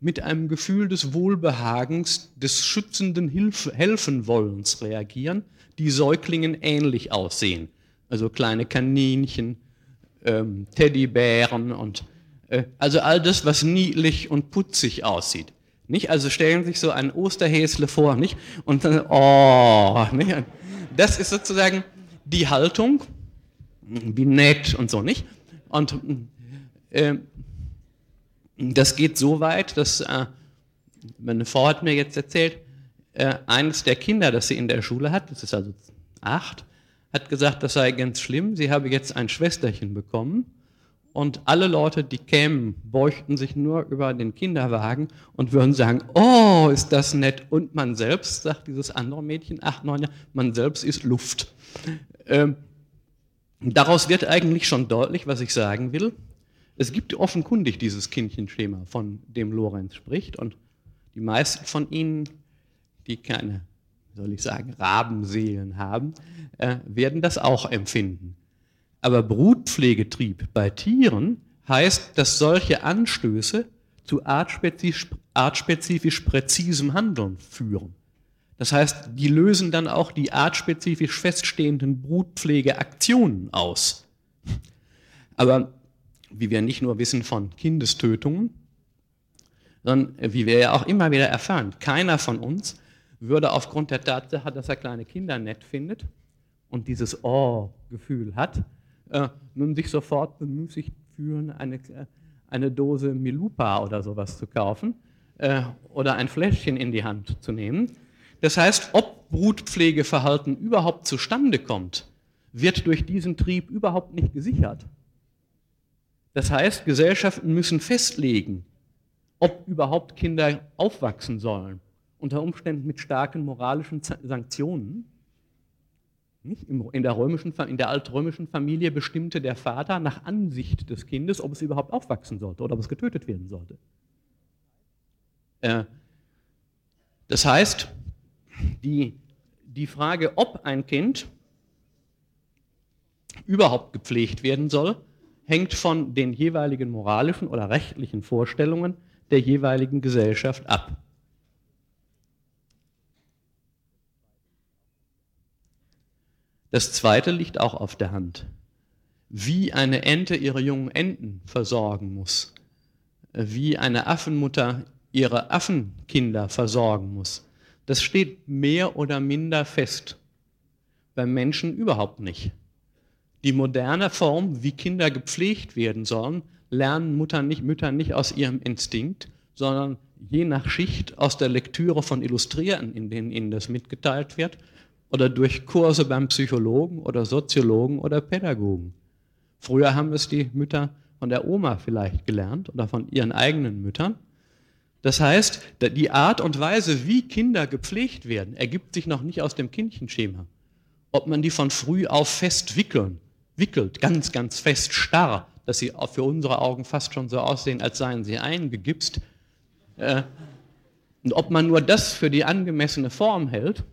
mit einem Gefühl des Wohlbehagens, des schützenden Hilf Helfenwollens reagieren, die Säuglingen ähnlich aussehen. Also kleine Kaninchen, ähm, Teddybären und äh, also all das, was niedlich und putzig aussieht. Nicht? Also stellen sich so ein Osterhäsle vor, nicht? Und dann, oh, nicht? Das ist sozusagen die Haltung, wie nett und so, nicht? Und äh, das geht so weit, dass äh, meine Frau hat mir jetzt erzählt, äh, eines der Kinder, das sie in der Schule hat, das ist also acht, hat gesagt, das sei ganz schlimm, sie habe jetzt ein Schwesterchen bekommen und alle Leute, die kämen, beuchten sich nur über den Kinderwagen und würden sagen, oh, ist das nett. Und man selbst, sagt dieses andere Mädchen, acht, neun Jahre, man selbst ist Luft. Ähm, daraus wird eigentlich schon deutlich, was ich sagen will. Es gibt offenkundig dieses Kindchenschema, von dem Lorenz spricht. Und die meisten von Ihnen, die keine, soll ich sagen, Rabenseelen haben, äh, werden das auch empfinden. Aber Brutpflegetrieb bei Tieren heißt, dass solche Anstöße zu artspezifisch, artspezifisch präzisem Handeln führen. Das heißt, die lösen dann auch die artspezifisch feststehenden Brutpflegeaktionen aus. Aber wie wir nicht nur wissen von Kindestötungen, sondern wie wir ja auch immer wieder erfahren, keiner von uns würde aufgrund der Tatsache, dass er kleine Kinder nett findet und dieses Oh-Gefühl hat, äh, nun sich sofort bemüßigt fühlen, eine, äh, eine Dose Milupa oder sowas zu kaufen äh, oder ein Fläschchen in die Hand zu nehmen. Das heißt, ob Brutpflegeverhalten überhaupt zustande kommt, wird durch diesen Trieb überhaupt nicht gesichert. Das heißt, Gesellschaften müssen festlegen, ob überhaupt Kinder aufwachsen sollen, unter Umständen mit starken moralischen Sanktionen in der, römischen, in der altrömischen Familie bestimmte der Vater nach Ansicht des Kindes, ob es überhaupt aufwachsen sollte oder ob es getötet werden sollte. Äh, das heißt, die, die Frage, ob ein Kind überhaupt gepflegt werden soll, hängt von den jeweiligen moralischen oder rechtlichen Vorstellungen der jeweiligen Gesellschaft ab. Das zweite liegt auch auf der Hand. Wie eine Ente ihre jungen Enten versorgen muss, wie eine Affenmutter ihre Affenkinder versorgen muss, das steht mehr oder minder fest. Beim Menschen überhaupt nicht. Die moderne Form, wie Kinder gepflegt werden sollen, lernen Mutter nicht, Mütter nicht aus ihrem Instinkt, sondern je nach Schicht aus der Lektüre von Illustrierten, in denen ihnen das mitgeteilt wird, oder durch Kurse beim Psychologen oder Soziologen oder Pädagogen. Früher haben es die Mütter von der Oma vielleicht gelernt oder von ihren eigenen Müttern. Das heißt, die Art und Weise, wie Kinder gepflegt werden, ergibt sich noch nicht aus dem Kindchenschema. Ob man die von früh auf fest wickeln, wickelt, ganz, ganz fest starr, dass sie für unsere Augen fast schon so aussehen, als seien sie eingegipst. Äh, und ob man nur das für die angemessene Form hält,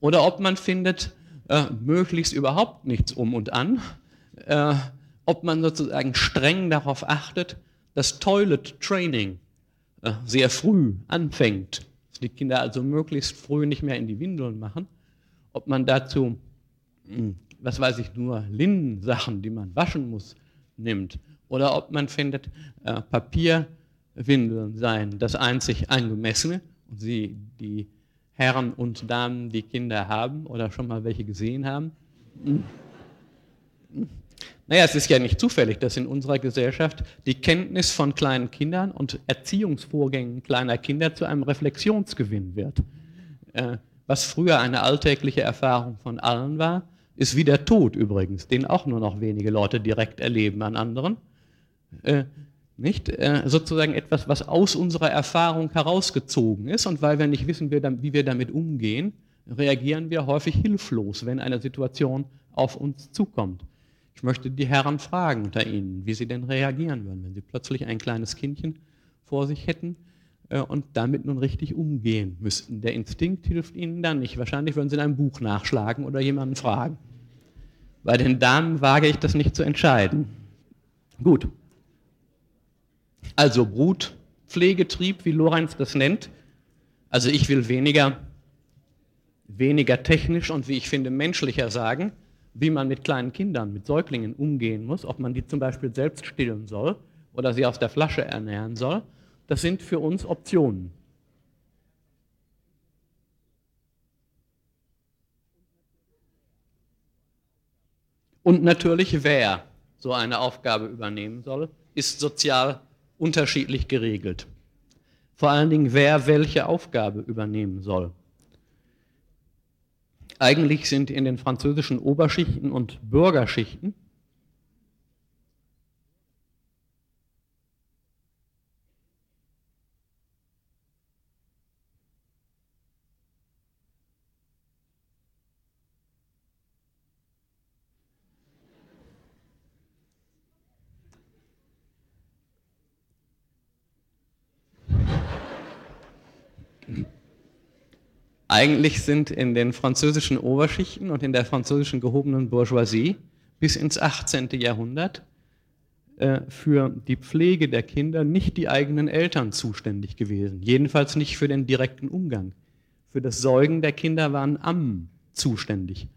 oder ob man findet, äh, möglichst überhaupt nichts um und an, äh, ob man sozusagen streng darauf achtet, dass Toilet Training äh, sehr früh anfängt, dass die Kinder also möglichst früh nicht mehr in die Windeln machen, ob man dazu, mh, hm, was weiß ich, nur Linnensachen, die man waschen muss, nimmt, oder ob man findet, äh, Papierwindeln seien das einzig angemessene und sie die Herren und Damen, die Kinder haben oder schon mal welche gesehen haben. Hm. Naja, es ist ja nicht zufällig, dass in unserer Gesellschaft die Kenntnis von kleinen Kindern und Erziehungsvorgängen kleiner Kinder zu einem Reflexionsgewinn wird. Äh, was früher eine alltägliche Erfahrung von allen war, ist wie der Tod übrigens, den auch nur noch wenige Leute direkt erleben an anderen. Nicht? Äh, sozusagen etwas, was aus unserer Erfahrung herausgezogen ist. Und weil wir nicht wissen, wie wir damit umgehen, reagieren wir häufig hilflos, wenn eine Situation auf uns zukommt. Ich möchte die Herren fragen unter Ihnen, wie sie denn reagieren würden, wenn sie plötzlich ein kleines Kindchen vor sich hätten äh, und damit nun richtig umgehen müssten. Der Instinkt hilft Ihnen dann nicht. Wahrscheinlich würden Sie in einem Buch nachschlagen oder jemanden fragen. Bei den Damen wage ich das nicht zu entscheiden. Gut. Also Brutpflegetrieb, wie Lorenz das nennt. Also ich will weniger, weniger technisch und wie ich finde menschlicher sagen, wie man mit kleinen Kindern, mit Säuglingen umgehen muss, ob man die zum Beispiel selbst stillen soll oder sie aus der Flasche ernähren soll. Das sind für uns Optionen. Und natürlich, wer so eine Aufgabe übernehmen soll, ist sozial unterschiedlich geregelt. Vor allen Dingen, wer welche Aufgabe übernehmen soll. Eigentlich sind in den französischen Oberschichten und Bürgerschichten Eigentlich sind in den französischen Oberschichten und in der französischen gehobenen Bourgeoisie bis ins 18. Jahrhundert äh, für die Pflege der Kinder nicht die eigenen Eltern zuständig gewesen. Jedenfalls nicht für den direkten Umgang. Für das Säugen der Kinder waren Ammen zuständig.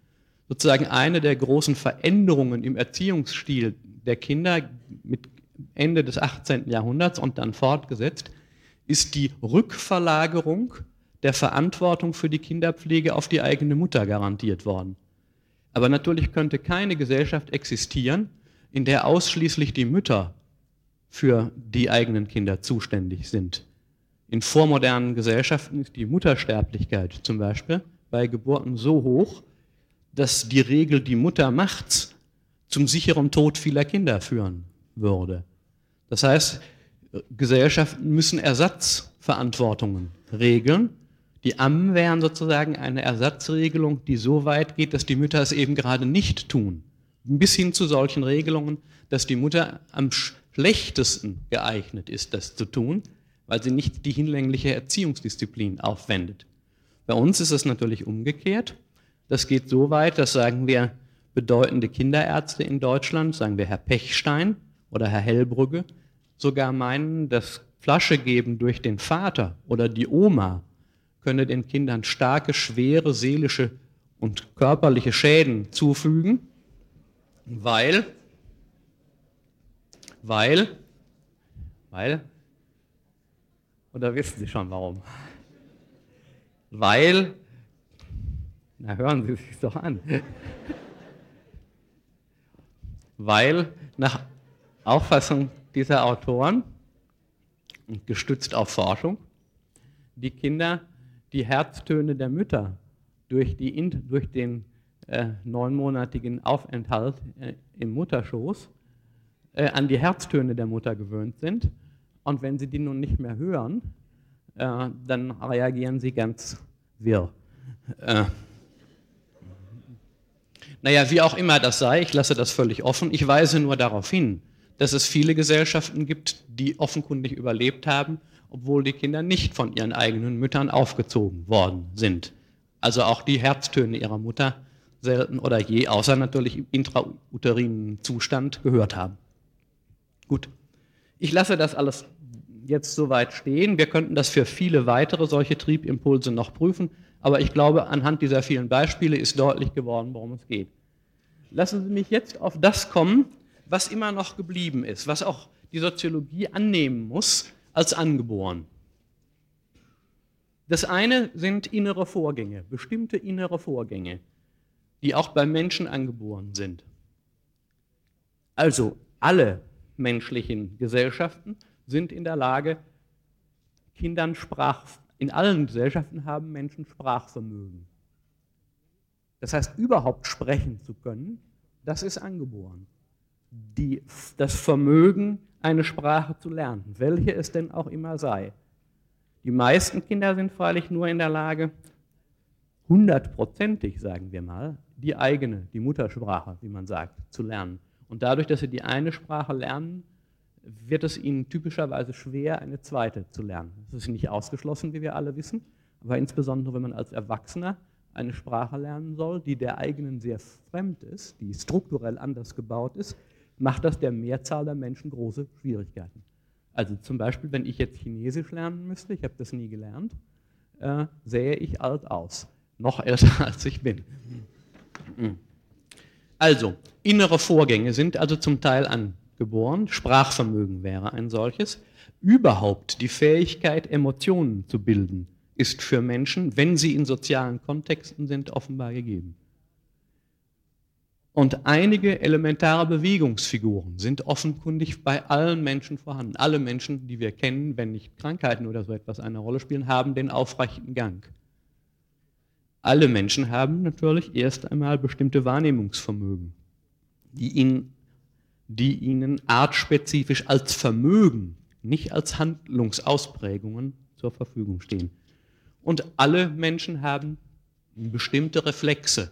Sozusagen eine der großen Veränderungen im Erziehungsstil der Kinder mit Ende des 18. Jahrhunderts und dann fortgesetzt, ist die Rückverlagerung der Verantwortung für die Kinderpflege auf die eigene Mutter garantiert worden. Aber natürlich könnte keine Gesellschaft existieren, in der ausschließlich die Mütter für die eigenen Kinder zuständig sind. In vormodernen Gesellschaften ist die Muttersterblichkeit zum Beispiel bei Geburten so hoch, dass die Regel, die Mutter macht's, zum sicheren Tod vieler Kinder führen würde. Das heißt, Gesellschaften müssen Ersatzverantwortungen regeln die Ammen wären sozusagen eine Ersatzregelung, die so weit geht, dass die Mütter es eben gerade nicht tun. Bis hin zu solchen Regelungen, dass die Mutter am schlechtesten geeignet ist, das zu tun, weil sie nicht die hinlängliche Erziehungsdisziplin aufwendet. Bei uns ist es natürlich umgekehrt. Das geht so weit, dass sagen wir bedeutende Kinderärzte in Deutschland, sagen wir Herr Pechstein oder Herr Hellbrügge, sogar meinen, dass Flasche geben durch den Vater oder die Oma könne den Kindern starke, schwere seelische und körperliche Schäden zufügen, weil, weil, weil, oder wissen Sie schon warum? Weil, na hören Sie sich doch an, weil nach Auffassung dieser Autoren, gestützt auf Forschung, die Kinder die Herztöne der Mütter durch, die, durch den äh, neunmonatigen Aufenthalt äh, im Mutterschoß äh, an die Herztöne der Mutter gewöhnt sind. Und wenn sie die nun nicht mehr hören, äh, dann reagieren sie ganz wirr. Äh, naja, wie auch immer das sei, ich lasse das völlig offen. Ich weise nur darauf hin, dass es viele Gesellschaften gibt, die offenkundig überlebt haben obwohl die Kinder nicht von ihren eigenen Müttern aufgezogen worden sind. Also auch die Herztöne ihrer Mutter selten oder je, außer natürlich im intrauterinen Zustand, gehört haben. Gut, ich lasse das alles jetzt soweit stehen. Wir könnten das für viele weitere solche Triebimpulse noch prüfen, aber ich glaube, anhand dieser vielen Beispiele ist deutlich geworden, worum es geht. Lassen Sie mich jetzt auf das kommen, was immer noch geblieben ist, was auch die Soziologie annehmen muss, als angeboren. Das eine sind innere Vorgänge, bestimmte innere Vorgänge, die auch beim Menschen angeboren sind. Also alle menschlichen Gesellschaften sind in der Lage, Kindern Sprach, in allen Gesellschaften haben Menschen Sprachvermögen. Das heißt, überhaupt sprechen zu können, das ist angeboren. Die, das Vermögen, eine Sprache zu lernen, welche es denn auch immer sei. Die meisten Kinder sind freilich nur in der Lage, hundertprozentig, sagen wir mal, die eigene, die Muttersprache, wie man sagt, zu lernen. Und dadurch, dass sie die eine Sprache lernen, wird es ihnen typischerweise schwer, eine zweite zu lernen. Das ist nicht ausgeschlossen, wie wir alle wissen, aber insbesondere, wenn man als Erwachsener eine Sprache lernen soll, die der eigenen sehr fremd ist, die strukturell anders gebaut ist, macht das der Mehrzahl der Menschen große Schwierigkeiten. Also zum Beispiel, wenn ich jetzt Chinesisch lernen müsste, ich habe das nie gelernt, äh, sähe ich alt aus. Noch älter als ich bin. Also, innere Vorgänge sind also zum Teil angeboren. Sprachvermögen wäre ein solches. Überhaupt die Fähigkeit, Emotionen zu bilden, ist für Menschen, wenn sie in sozialen Kontexten sind, offenbar gegeben. Und einige elementare Bewegungsfiguren sind offenkundig bei allen Menschen vorhanden. Alle Menschen, die wir kennen, wenn nicht Krankheiten oder so etwas eine Rolle spielen, haben den aufrechten Gang. Alle Menschen haben natürlich erst einmal bestimmte Wahrnehmungsvermögen, die ihnen, die ihnen artspezifisch als Vermögen, nicht als Handlungsausprägungen zur Verfügung stehen. Und alle Menschen haben bestimmte Reflexe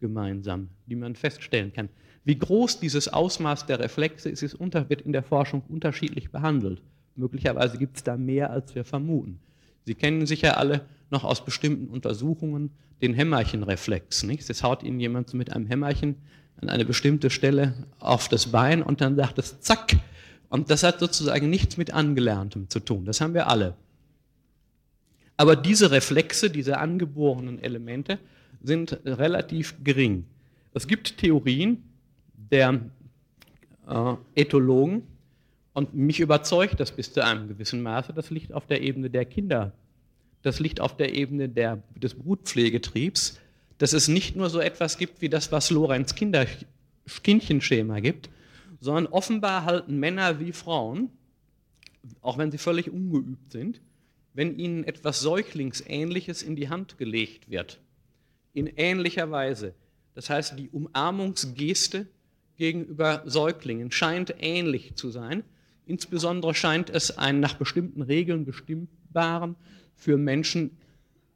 gemeinsam, die man feststellen kann. Wie groß dieses Ausmaß der Reflexe ist, ist unter, wird in der Forschung unterschiedlich behandelt. Möglicherweise gibt es da mehr, als wir vermuten. Sie kennen sicher alle noch aus bestimmten Untersuchungen den Hämmerchenreflex. Nicht? Das haut Ihnen jemand mit einem Hämmerchen an eine bestimmte Stelle auf das Bein und dann sagt es zack. Und das hat sozusagen nichts mit Angelerntem zu tun. Das haben wir alle. Aber diese Reflexe, diese angeborenen Elemente, sind relativ gering. Es gibt Theorien der äh, Ethologen, und mich überzeugt das bis zu einem gewissen Maße, das liegt auf der Ebene der Kinder, das liegt auf der Ebene der, des Brutpflegetriebs, dass es nicht nur so etwas gibt wie das, was Lorenz Kinder, Kindchenschema gibt, sondern offenbar halten Männer wie Frauen, auch wenn sie völlig ungeübt sind, wenn ihnen etwas Säuglingsähnliches in die Hand gelegt wird, in ähnlicher Weise. Das heißt, die Umarmungsgeste gegenüber Säuglingen scheint ähnlich zu sein. Insbesondere scheint es einen nach bestimmten Regeln bestimmbaren, für Menschen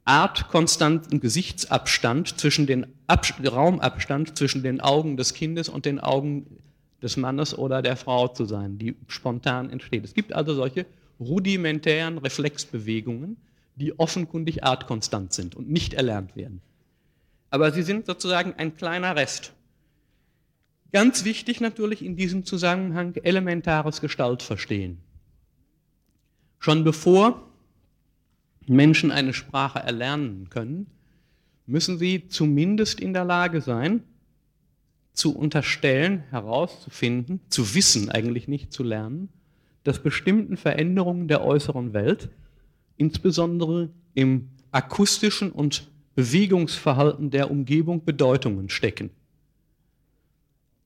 artkonstanten Gesichtsabstand zwischen den Ab Raumabstand zwischen den Augen des Kindes und den Augen des Mannes oder der Frau zu sein, die spontan entsteht. Es gibt also solche rudimentären Reflexbewegungen, die offenkundig artkonstant sind und nicht erlernt werden aber sie sind sozusagen ein kleiner Rest. Ganz wichtig natürlich in diesem Zusammenhang elementares Gestaltverstehen. Schon bevor Menschen eine Sprache erlernen können, müssen sie zumindest in der Lage sein, zu unterstellen, herauszufinden, zu wissen, eigentlich nicht zu lernen, dass bestimmten Veränderungen der äußeren Welt, insbesondere im akustischen und Bewegungsverhalten der Umgebung Bedeutungen stecken.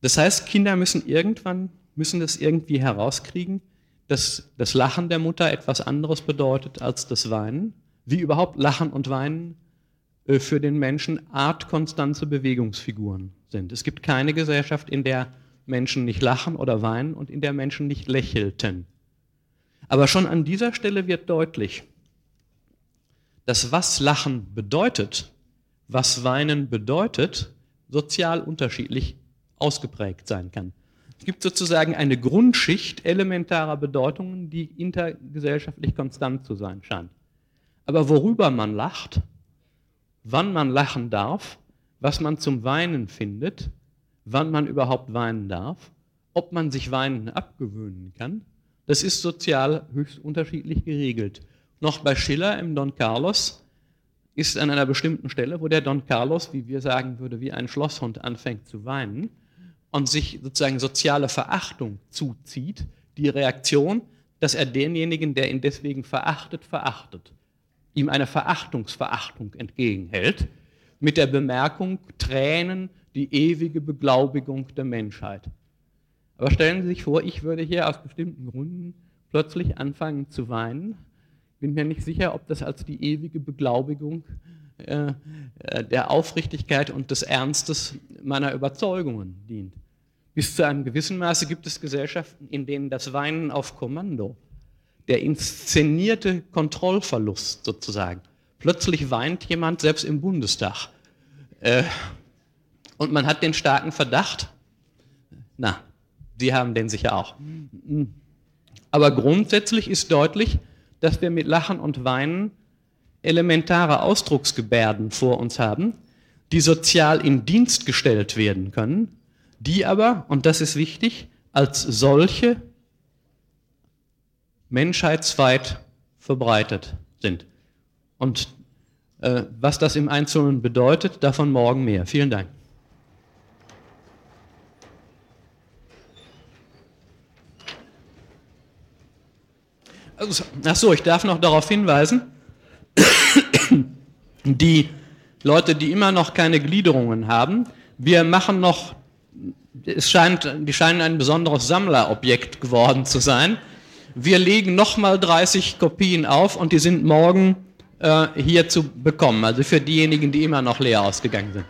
Das heißt, Kinder müssen irgendwann, müssen das irgendwie herauskriegen, dass das Lachen der Mutter etwas anderes bedeutet als das Weinen, wie überhaupt Lachen und Weinen äh, für den Menschen artkonstante Bewegungsfiguren sind. Es gibt keine Gesellschaft, in der Menschen nicht lachen oder weinen und in der Menschen nicht lächelten. Aber schon an dieser Stelle wird deutlich, dass was Lachen bedeutet, was Weinen bedeutet, sozial unterschiedlich ausgeprägt sein kann. Es gibt sozusagen eine Grundschicht elementarer Bedeutungen, die intergesellschaftlich konstant zu sein scheint. Aber worüber man lacht, wann man lachen darf, was man zum Weinen findet, wann man überhaupt weinen darf, ob man sich Weinen abgewöhnen kann, das ist sozial höchst unterschiedlich geregelt noch bei Schiller im Don Carlos ist an einer bestimmten Stelle, wo der Don Carlos, wie wir sagen würde, wie ein Schlosshund anfängt zu weinen und sich sozusagen soziale Verachtung zuzieht, die Reaktion, dass er denjenigen, der ihn deswegen verachtet, verachtet, ihm eine Verachtungsverachtung entgegenhält, mit der Bemerkung, Tränen, die ewige Beglaubigung der Menschheit. Aber stellen Sie sich vor, ich würde hier aus bestimmten Gründen plötzlich anfangen zu weinen bin mir nicht sicher, ob das als die ewige Beglaubigung äh, äh, der Aufrichtigkeit und des Ernstes meiner Überzeugungen dient. Bis zu einem gewissen Maße gibt es Gesellschaften, in denen das Weinen auf Kommando, der inszenierte Kontrollverlust sozusagen, plötzlich weint jemand selbst im Bundestag. Äh, und man hat den starken Verdacht, na, die haben den sicher auch. Aber grundsätzlich ist deutlich, dass wir mit Lachen und Weinen elementare Ausdrucksgebärden vor uns haben, die sozial in Dienst gestellt werden können, die aber, und das ist wichtig, als solche menschheitsweit verbreitet sind. Und äh, was das im Einzelnen bedeutet, davon morgen mehr. Vielen Dank. Ach so, ich darf noch darauf hinweisen, die Leute, die immer noch keine Gliederungen haben, wir machen noch, es scheint, die scheinen ein besonderes Sammlerobjekt geworden zu sein. Wir legen nochmal 30 Kopien auf und die sind morgen äh, hier zu bekommen, also für diejenigen, die immer noch leer ausgegangen sind.